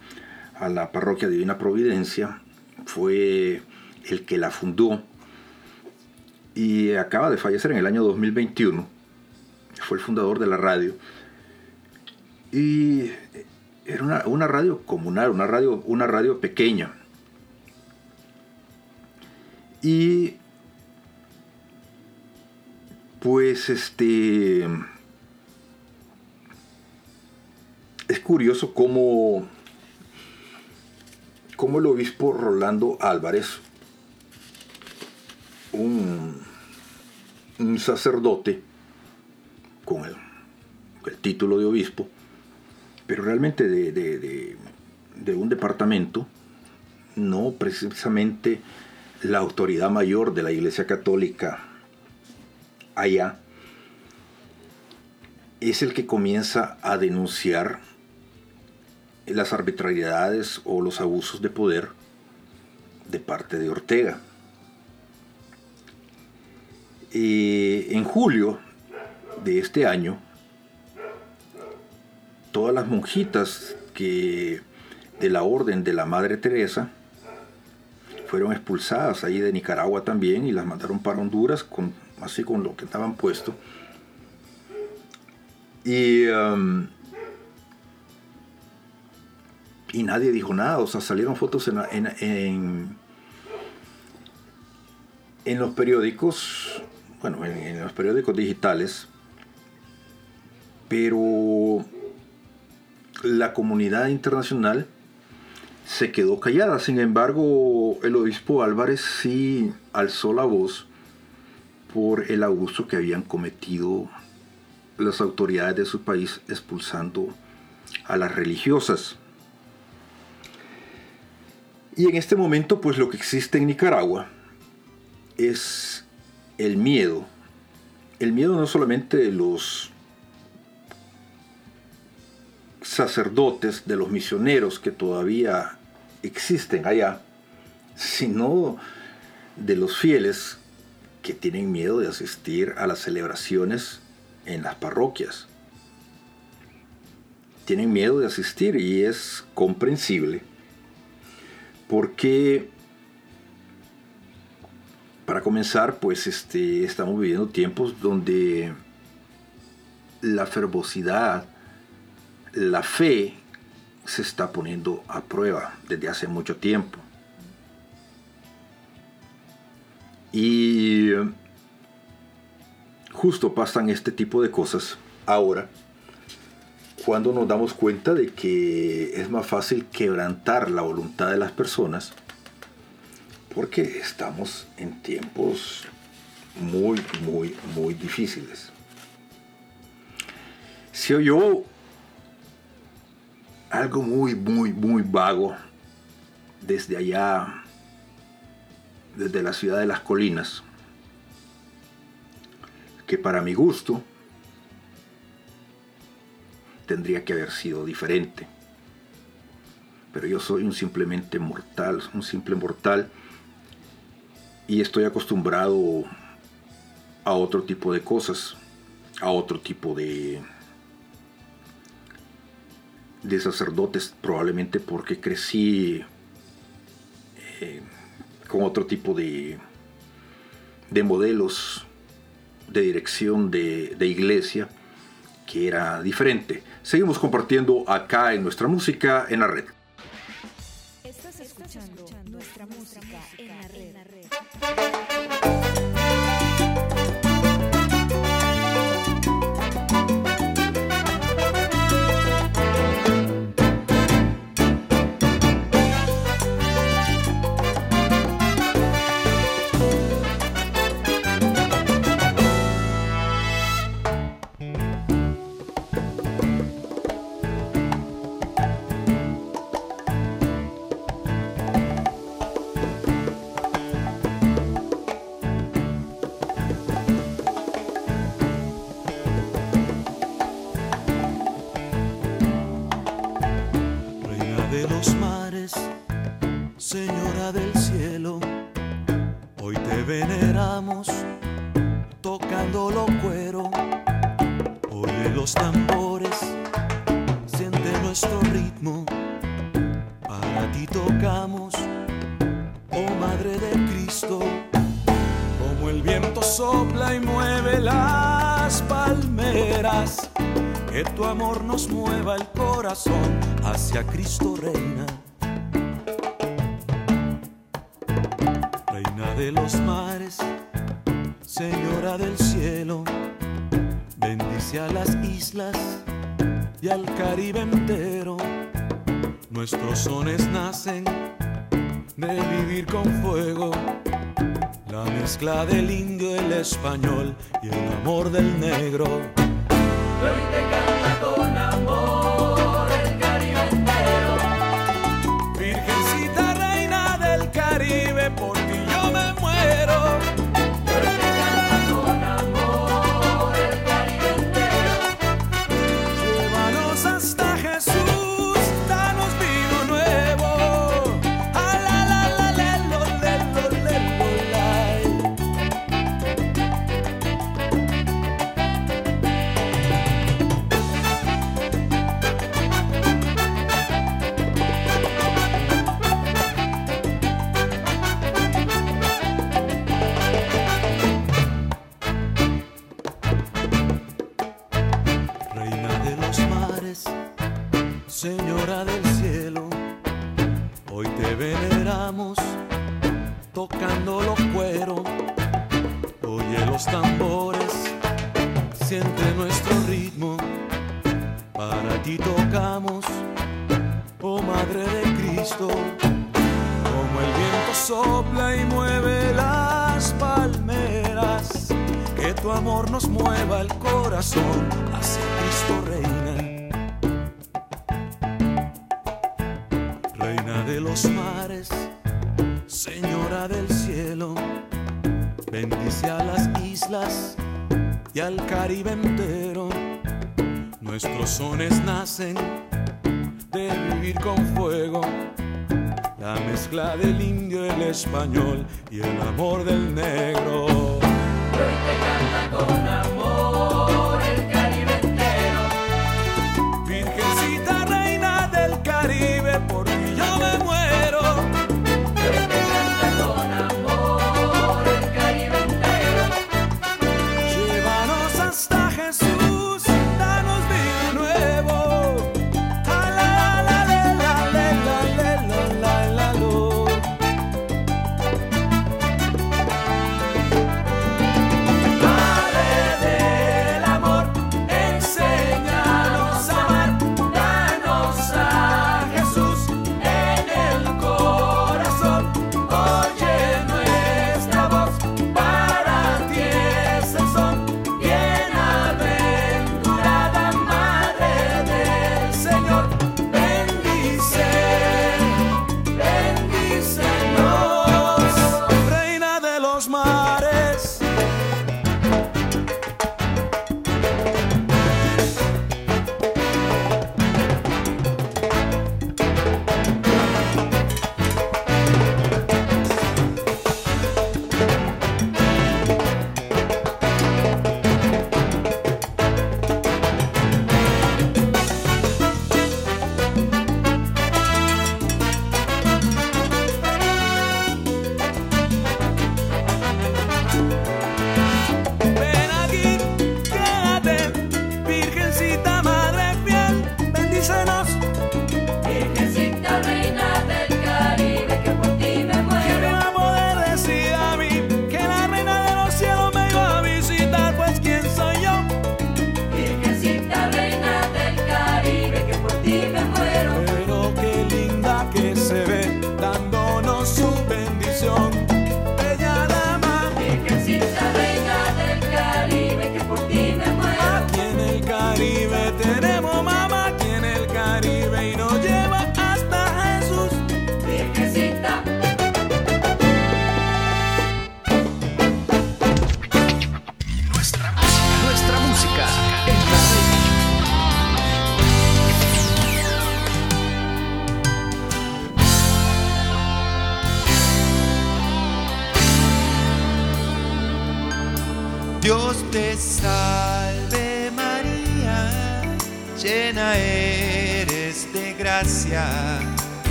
a la parroquia Divina Providencia, fue el que la fundó y acaba de fallecer en el año 2021. Fue el fundador de la radio. Y era una, una radio comunal, una radio, una radio pequeña. Y pues este es curioso cómo, cómo el obispo Rolando Álvarez, un, un sacerdote con el, título de obispo, pero realmente de- de un departamento, no precisamente la autoridad mayor de la Iglesia Católica allá, es el que comienza a denunciar las arbitrariedades o los abusos de poder de parte de Ortega. Eh, en julio de este año, todas las monjitas que de la orden de la Madre Teresa fueron expulsadas ahí de Nicaragua también y las mandaron para Honduras con, así con lo que estaban puesto. Y, um, y nadie dijo nada, o sea, salieron fotos en, en, en, los periódicos, bueno, en, en los periódicos digitales, pero la comunidad internacional se quedó callada. Sin embargo, el obispo Álvarez sí alzó la voz por el abuso que habían cometido las autoridades de su país expulsando a las religiosas. Y en este momento, pues lo que existe en Nicaragua es el miedo. El miedo no solamente de los sacerdotes, de los misioneros que todavía existen allá, sino de los fieles que tienen miedo de asistir a las celebraciones en las parroquias. Tienen miedo de asistir y es comprensible porque para comenzar pues este estamos viviendo tiempos donde la fervosidad la fe se está poniendo a prueba desde hace mucho tiempo y justo pasan este tipo de cosas ahora cuando nos damos cuenta de que es más fácil quebrantar la voluntad de las personas porque estamos en tiempos muy, muy, muy difíciles. Se oyó algo muy, muy, muy vago desde allá, desde la ciudad de las colinas, que para mi gusto tendría que haber sido diferente. Pero yo soy un simplemente mortal, un simple mortal, y estoy acostumbrado a otro tipo de cosas, a otro tipo de, de sacerdotes, probablemente porque crecí eh, con otro tipo de, de modelos de dirección de, iglesia que era diferente. Seguimos compartiendo acá en nuestra música en la red. amor nos mueva el corazón hacia Cristo Reina. Reina de los mares, Señora del cielo, bendice a las islas y al Caribe entero. Nuestros sones nacen de vivir con fuego, la mezcla del indio, el español y el amor del negro. Caribe entero. Nuestros sones nacen de vivir con fuego. La mezcla del indio, el español y el amor del negro.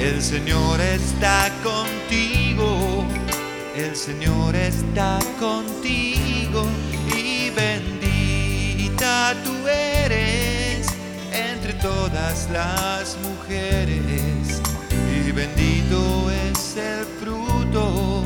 El Señor está contigo, el Señor está contigo y bendita tú eres entre todas las mujeres y bendito es el fruto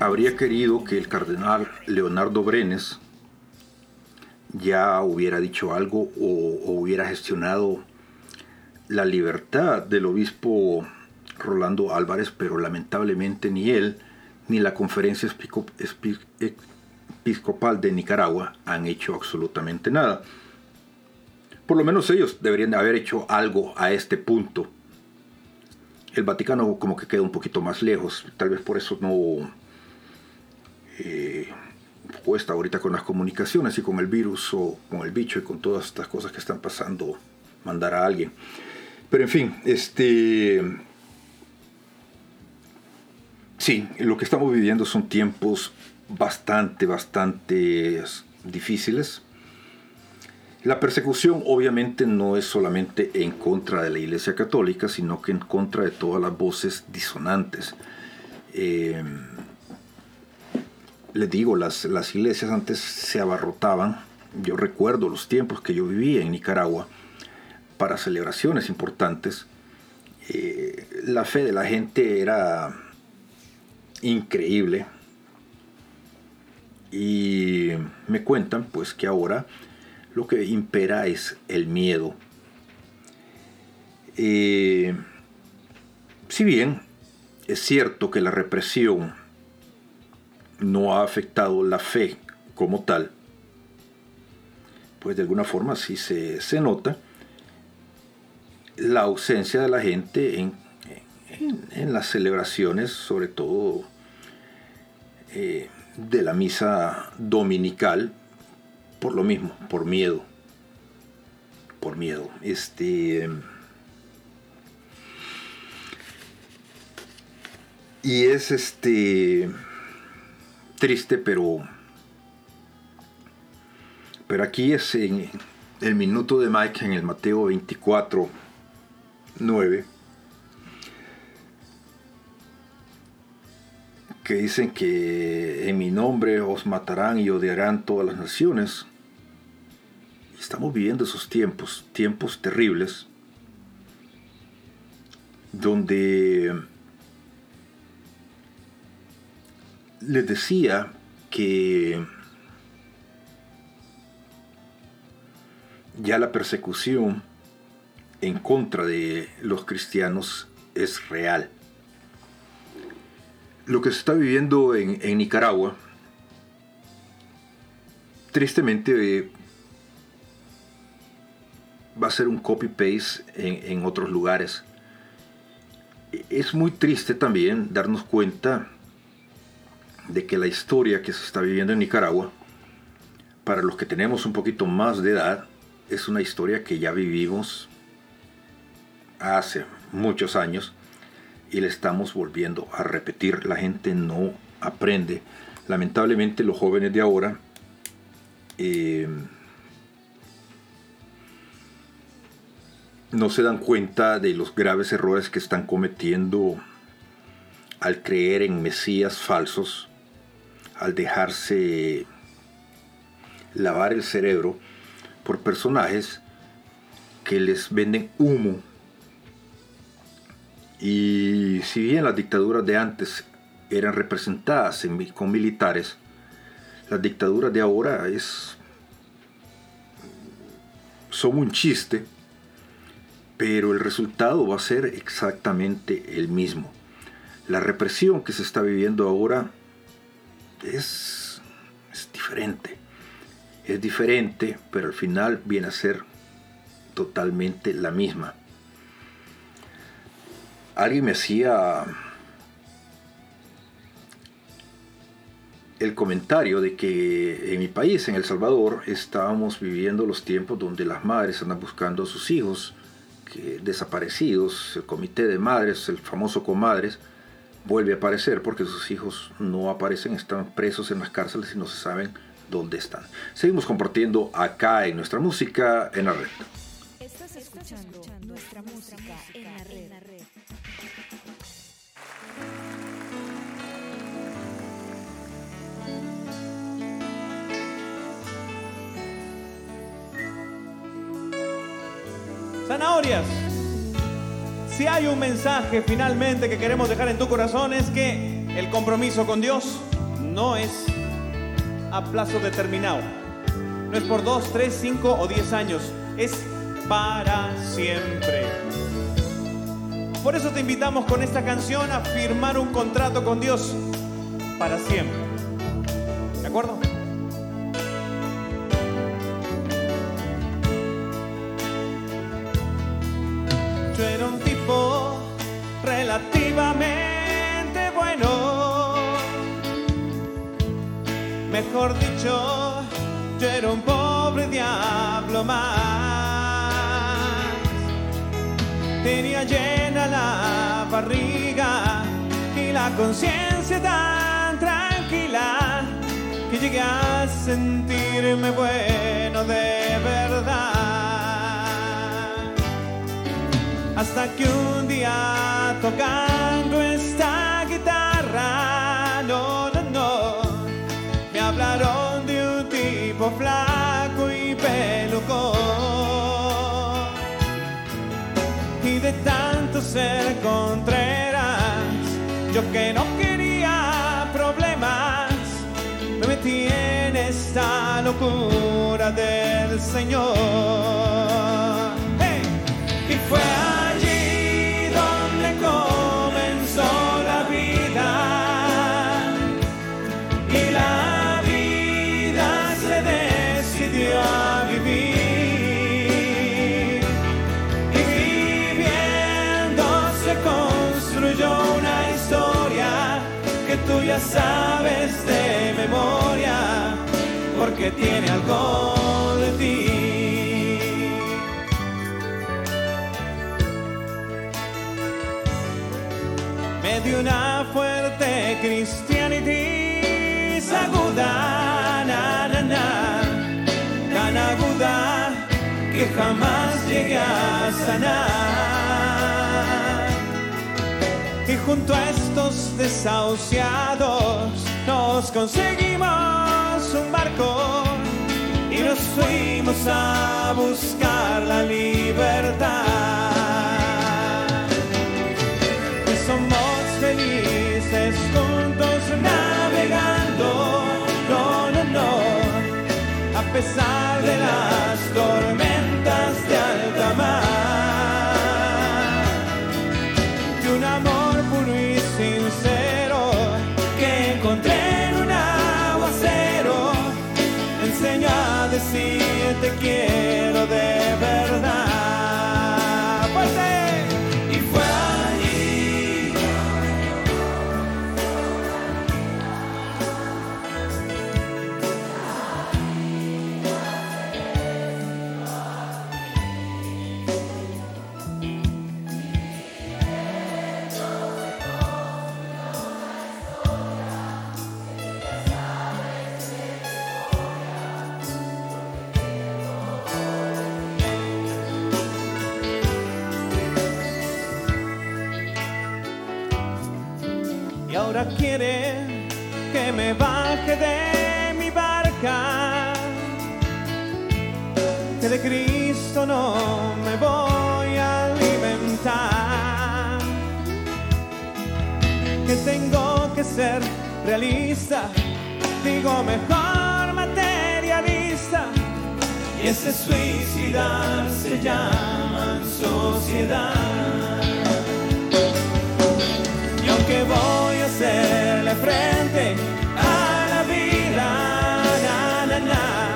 Habría querido que el cardenal Leonardo Brenes ya hubiera dicho algo o, hubiera gestionado la libertad del obispo Rolando Álvarez, pero lamentablemente ni él ni la conferencia episcopal de Nicaragua han hecho absolutamente nada. Por lo menos ellos deberían de haber hecho algo a este punto. El Vaticano como que queda un poquito más lejos, tal vez por eso no eh, cuesta ahorita con las comunicaciones y con el virus o con el bicho y con todas estas cosas que están pasando mandar a alguien. Pero en fin, este sí, lo que estamos viviendo son tiempos bastante, bastante difíciles. La persecución obviamente no es solamente en contra de la Iglesia Católica, sino que en contra de todas las voces disonantes. Eh, les digo, las, las iglesias antes se abarrotaban. Yo recuerdo los tiempos que yo vivía en Nicaragua para celebraciones importantes. Eh, la fe de la gente era increíble. Y me cuentan pues que ahora lo que impera es el miedo. Eh, si bien es cierto que la represión no ha afectado la fe como tal, pues de alguna forma sí se, se nota la ausencia de la gente en, en- las celebraciones, sobre todo eh, de la misa dominical, por lo mismo, por miedo. Por miedo. Este. Y es este. triste, pero. Pero aquí es en el minuto de Mike en el Mateo 24, 9. que dicen que en mi nombre os matarán y odiarán todas las naciones. Estamos viviendo esos tiempos, tiempos terribles, donde les decía que ya la persecución en contra de los cristianos es real. Lo que se está viviendo en, Nicaragua, tristemente va a ser un copy-paste en, en otros lugares. Es muy triste también darnos cuenta de que la historia que se está viviendo en Nicaragua, para los que tenemos un poquito más de edad, es una historia que ya vivimos hace muchos años y le estamos volviendo a repetir. La gente no aprende. Lamentablemente los jóvenes de ahora eh, no se dan cuenta de los graves errores que están cometiendo al creer en mesías falsos, al dejarse lavar el cerebro por personajes que les venden humo. Y si bien las dictaduras de antes eran representadas en con militares, las dictaduras de ahora es son un chiste, pero el resultado va a ser exactamente el mismo. La represión que se está viviendo ahora es, diferente. Es diferente, pero al final viene a ser totalmente la misma alguien me hacía el comentario de que en mi país, en El Salvador, estábamos viviendo los tiempos donde las madres andan buscando a sus hijos que desaparecidos, el comité de madres, el famoso comadres, vuelve a aparecer porque sus hijos no aparecen, están presos en las cárceles y no se saben dónde están. Seguimos compartiendo acá en nuestra música en la red. Estás escuchando nuestra música en la red. Zanahorias. Si hay un mensaje finalmente que queremos dejar en tu corazón es que el compromiso con Dios no es a plazo determinado. No es por dos, tres, cinco o diez años. Es para siempre. Por eso te invitamos con esta canción a firmar un contrato con Dios para siempre. ¿De acuerdo? Dicho, yo era un pobre diablo más. Tenía llena la barriga y la conciencia tan tranquila que llegué a sentirme bueno de verdad. Hasta que un día tocando ser contreras, yo que no quería problemas, me metí en esta locura del Señor. Tiene algo de ti. Me dio una fuerte cristianity aguda, na, na, na, tan aguda que jamás llegué a sanar. Y junto a estos desahuciados nos conseguimos un barco y nos fuimos a buscar la libertad. Que somos felices juntos navegando, no, no, no, a pesar no me voy a alimentar, que tengo que ser realista, digo mejor materialista, y ese suicidar se llama sociedad. Y aunque voy a hacerle frente a la vida, na, na, na,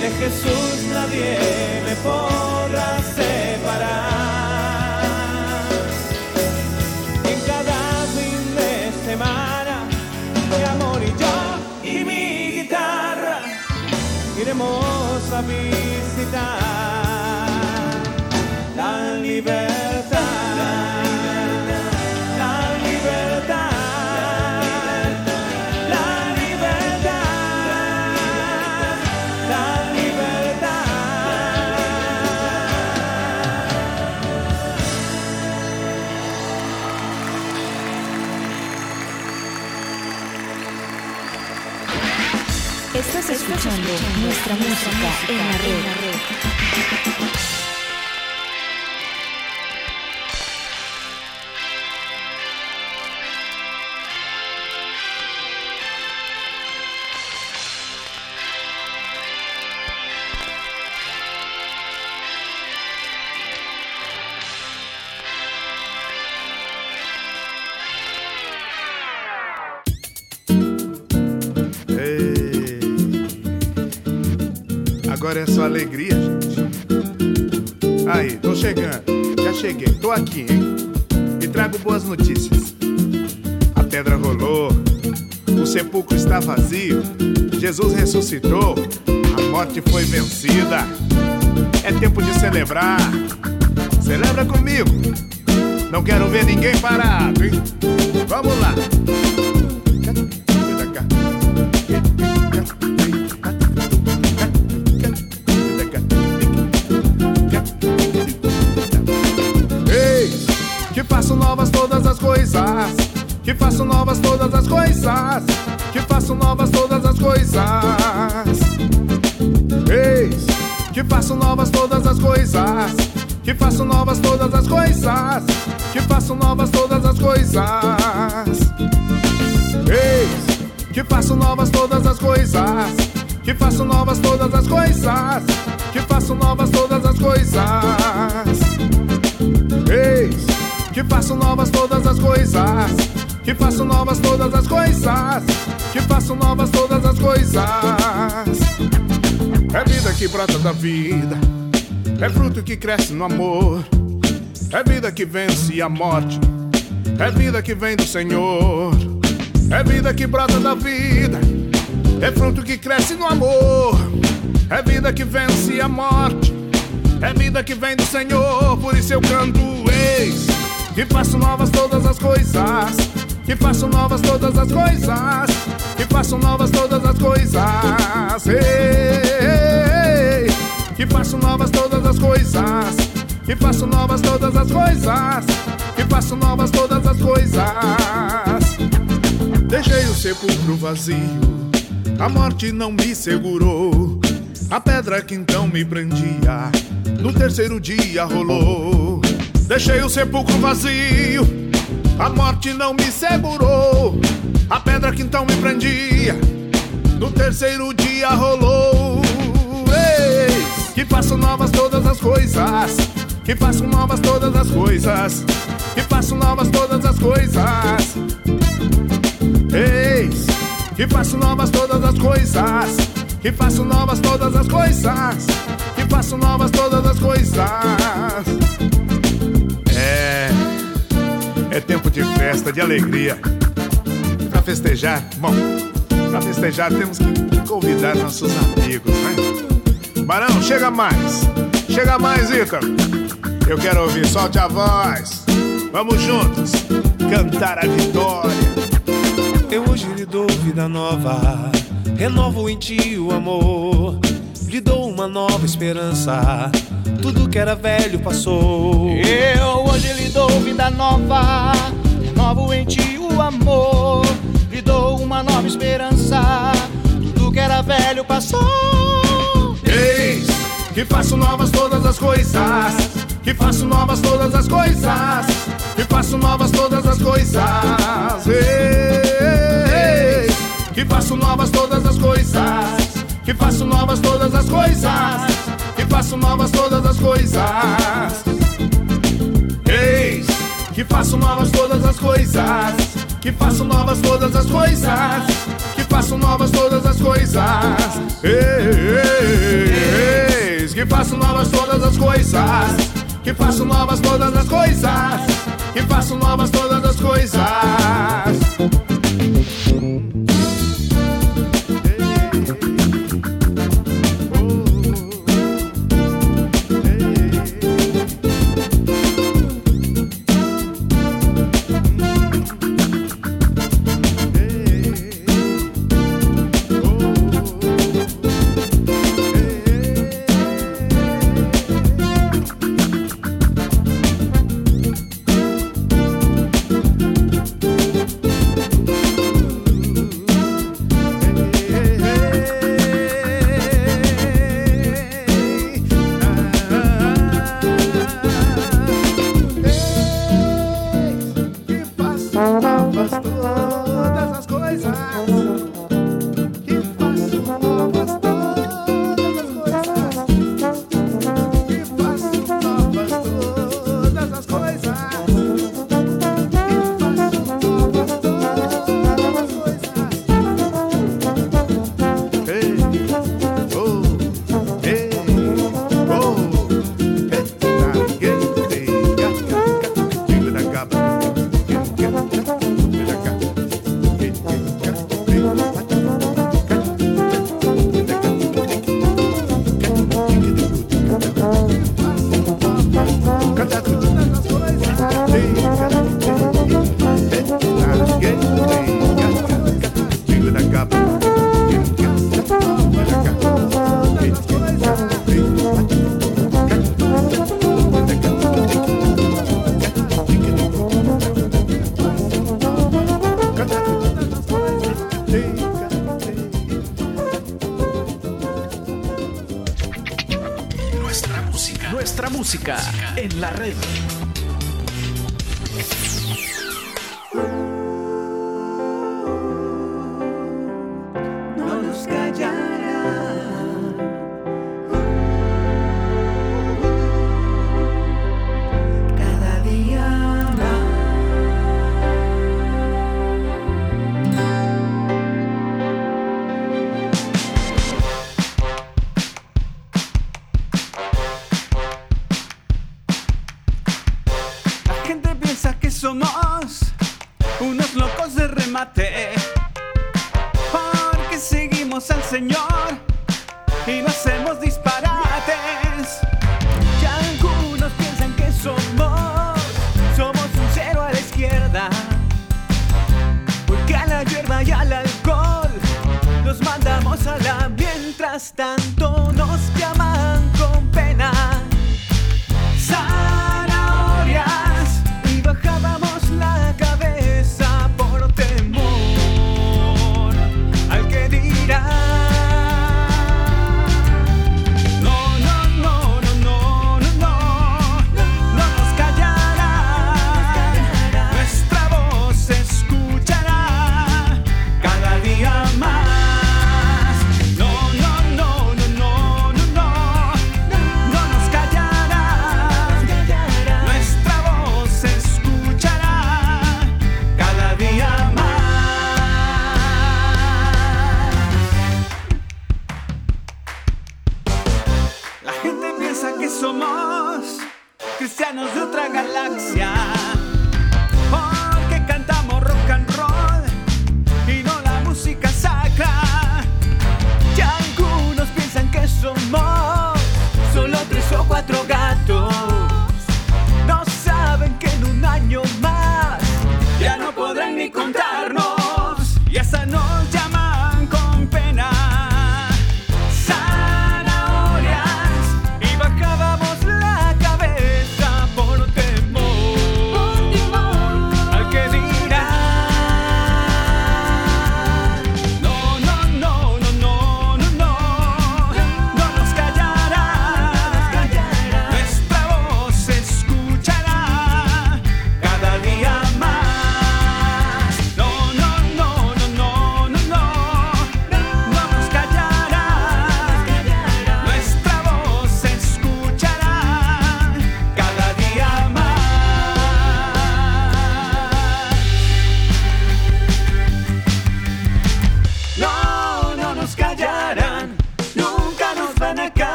de Jesús nadie podrá separar. En cada fin de semana, mi amor y yo y mi guitarra iremos a visitar nuestra música en la red. Só alegria, gente. Aí, tô chegando. Já cheguei, tô aqui, hein? E trago boas notícias. A pedra rolou, o sepulcro está vazio, Jesus ressuscitou, a morte foi vencida. É tempo de celebrar. Celebra comigo. Não quero ver ninguém parado, hein? Vamos lá. Faço novas todas as coisas. Que faço novas todas as coisas. Eis que faço novas todas as coisas. façam novas todas as coisas, que façam novas todas as coisas. Eis, que façam novas todas as coisas, que façam novas todas as coisas, que façam novas todas as coisas. É vida que brota da vida, é fruto que cresce no amor, é vida que vence a morte, é vida que vem do Senhor, é vida que brota da vida, é fruto que cresce no amor, é vida que vence a morte, é vida que vem do Senhor, por isso eu canto eis, que faço novas todas as coisas, que façam novas todas as coisas, que façam novas todas as coisas. Ei, que façam novas todas as coisas, que façam novas todas as coisas, que façam novas todas as coisas. Deixei o sepulcro vazio, a morte não me segurou. A pedra que então me prendia, no terceiro dia rolou. Deixei o sepulcro vazio, a morte não me segurou. A pedra que então me prendia, no terceiro dia rolou. Que façam novas todas as coisas, que façam novas todas as coisas, que façam novas todas as coisas. Eis, que façam novas todas as coisas, que façam novas todas as coisas, que façam novas todas as coisas. É, é tempo de festa, de alegria. Pra festejar, bom, pra festejar temos que convidar nossos amigos, né? Barão, chega mais, chega mais, Ícaro. Eu quero ouvir, solte a voz. Vamos juntos cantar a vitória. Eu hoje lhe dou vida nova, renovo em ti o amor, lhe dou uma nova esperança. Tudo que era velho passou. Eu hoje lhe dou vida nova, renovo em ti o amor, lhe dou uma nova esperança. Tudo que era velho passou. Que faço novas todas as coisas, que faço novas todas as coisas, que faço novas todas as coisas. Eis que faço novas todas as coisas, que faço novas todas as coisas, que faço novas todas as coisas. Eis que faço novas todas as coisas, que faço novas todas as coisas, que faço novas todas as coisas. Eis que faço novas todas as coisas, que faço novas todas as coisas, que faço novas todas as coisas.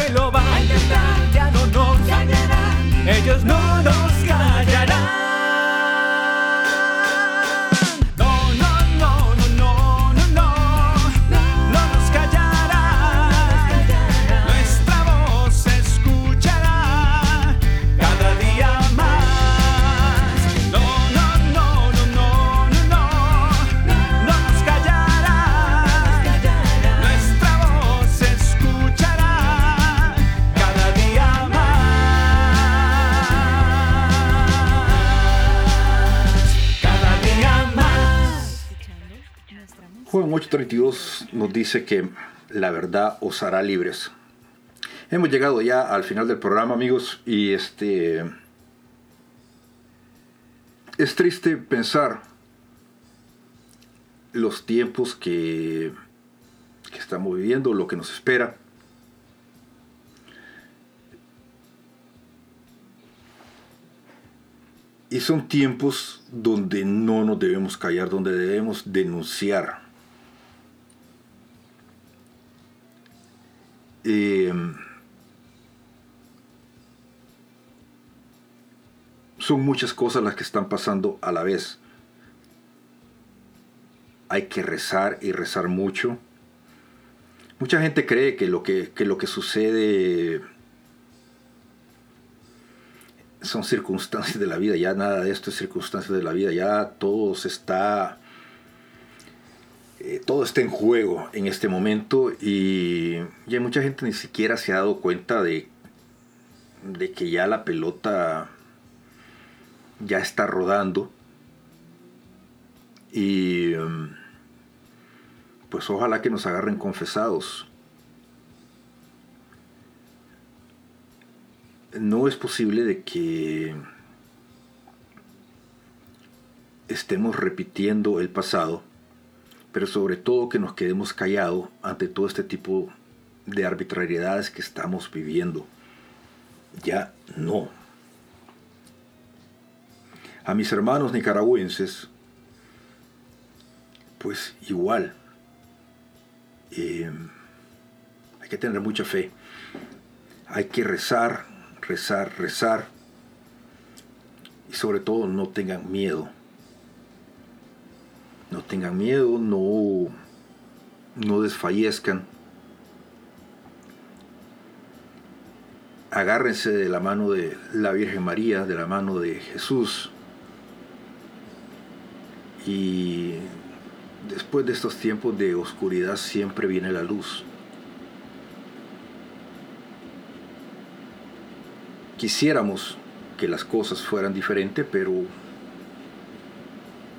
Aunque lo van a intentar, ya no nos callarán. Ellos no nos 8:32 nos dice que la verdad os hará libres. Hemos llegado ya al final del programa, amigos, y este es triste pensar los tiempos que, que estamos viviendo, lo que nos espera. Y son tiempos donde no nos debemos callar, donde debemos denunciar. Eh, son muchas cosas las que están pasando a la vez. Hay que rezar y rezar mucho. Mucha gente cree que lo que, que lo que sucede son circunstancias de la vida, ya nada de esto es circunstancias de la vida, ya todo se está, eh, todo está en juego en este momento y, y hay mucha gente ni siquiera se ha dado cuenta de, de que ya la pelota ya está rodando y um, pues ojalá que nos agarren confesados. No es posible de que estemos repitiendo el pasado, pero sobre todo que nos quedemos callados ante todo este tipo de arbitrariedades que estamos viviendo. Ya no. A mis hermanos nicaragüenses pues igual. eh, hay que tener mucha fe. Hay que rezar, rezar, rezar. Y sobre todo no tengan miedo. No tengan miedo, no, no desfallezcan. Agárrense de la mano de la Virgen María, de la mano de Jesús. Y después de estos tiempos de oscuridad siempre viene la luz. Quisiéramos que las cosas fueran diferentes, pero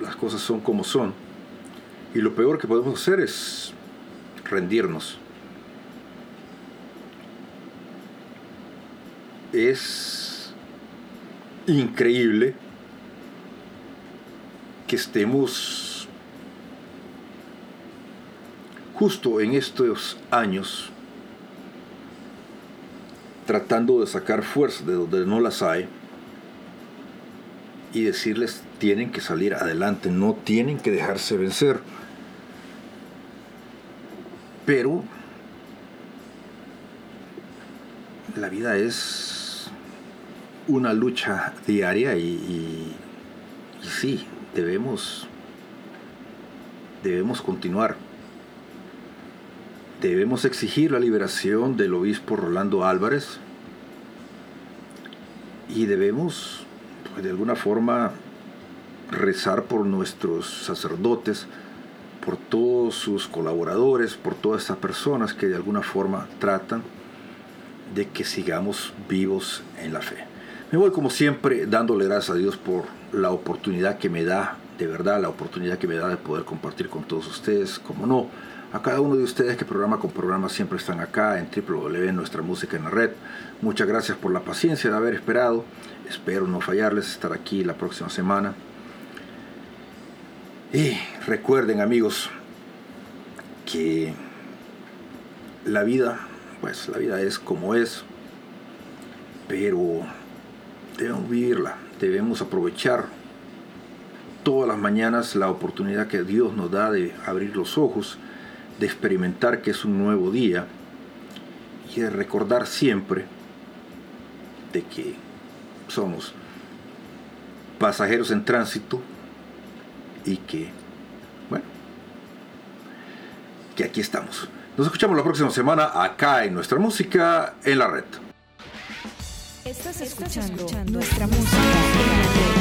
las cosas son como son. Y lo peor que podemos hacer es rendirnos. Es increíble que estemos justo en estos años tratando de sacar fuerza de donde no las hay y decirles tienen que salir adelante, no tienen que dejarse vencer. Pero la vida es una lucha diaria y, sí, debemos, debemos continuar. Debemos exigir la liberación del obispo Rolando Álvarez y debemos, de alguna forma, rezar por nuestros sacerdotes, por todos sus colaboradores, por todas estas personas que de alguna forma tratan de que sigamos vivos en la fe. Me voy como siempre dándole gracias a Dios por la oportunidad que me da, de verdad, la oportunidad que me da de poder compartir con todos ustedes, como no, a cada uno de ustedes que programa con programa siempre están acá en www Nuestra Música en la Red. Muchas gracias por la paciencia de haber esperado. Espero no fallarles, estar aquí la próxima semana. Y recuerden amigos que la vida, pues la vida es como es, pero debemos vivirla, debemos aprovechar todas las mañanas la oportunidad que Dios nos da de abrir los ojos, de experimentar que es un nuevo día y de recordar siempre de que somos pasajeros en tránsito y que, bueno, que aquí estamos. Nos escuchamos la próxima semana acá en nuestra música en la red. Nuestra música en la red.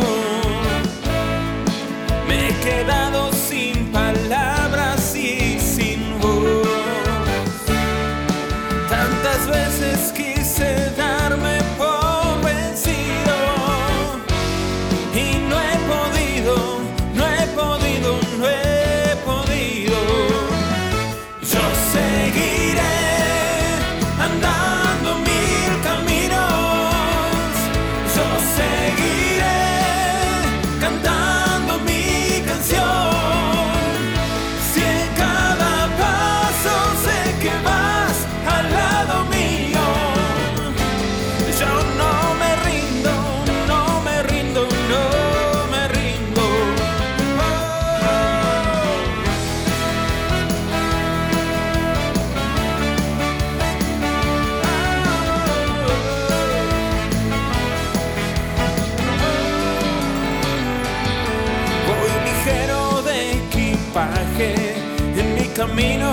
En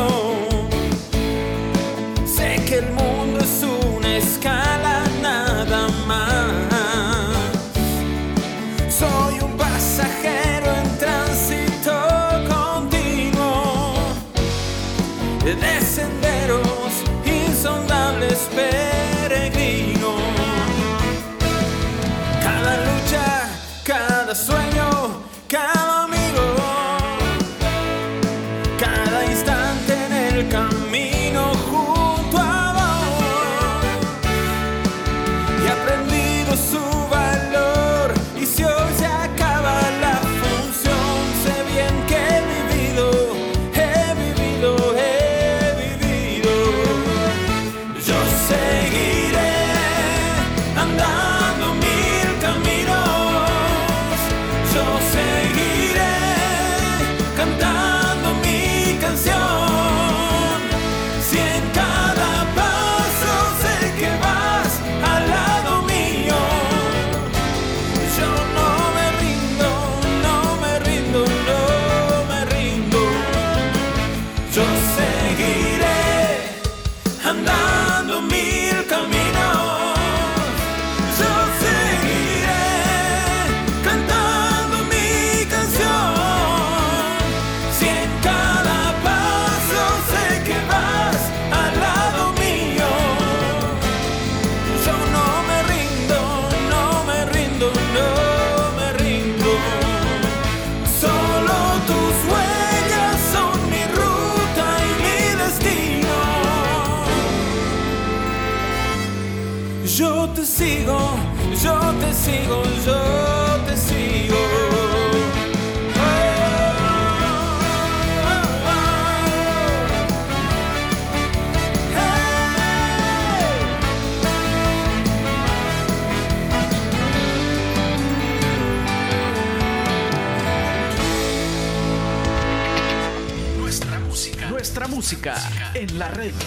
la red.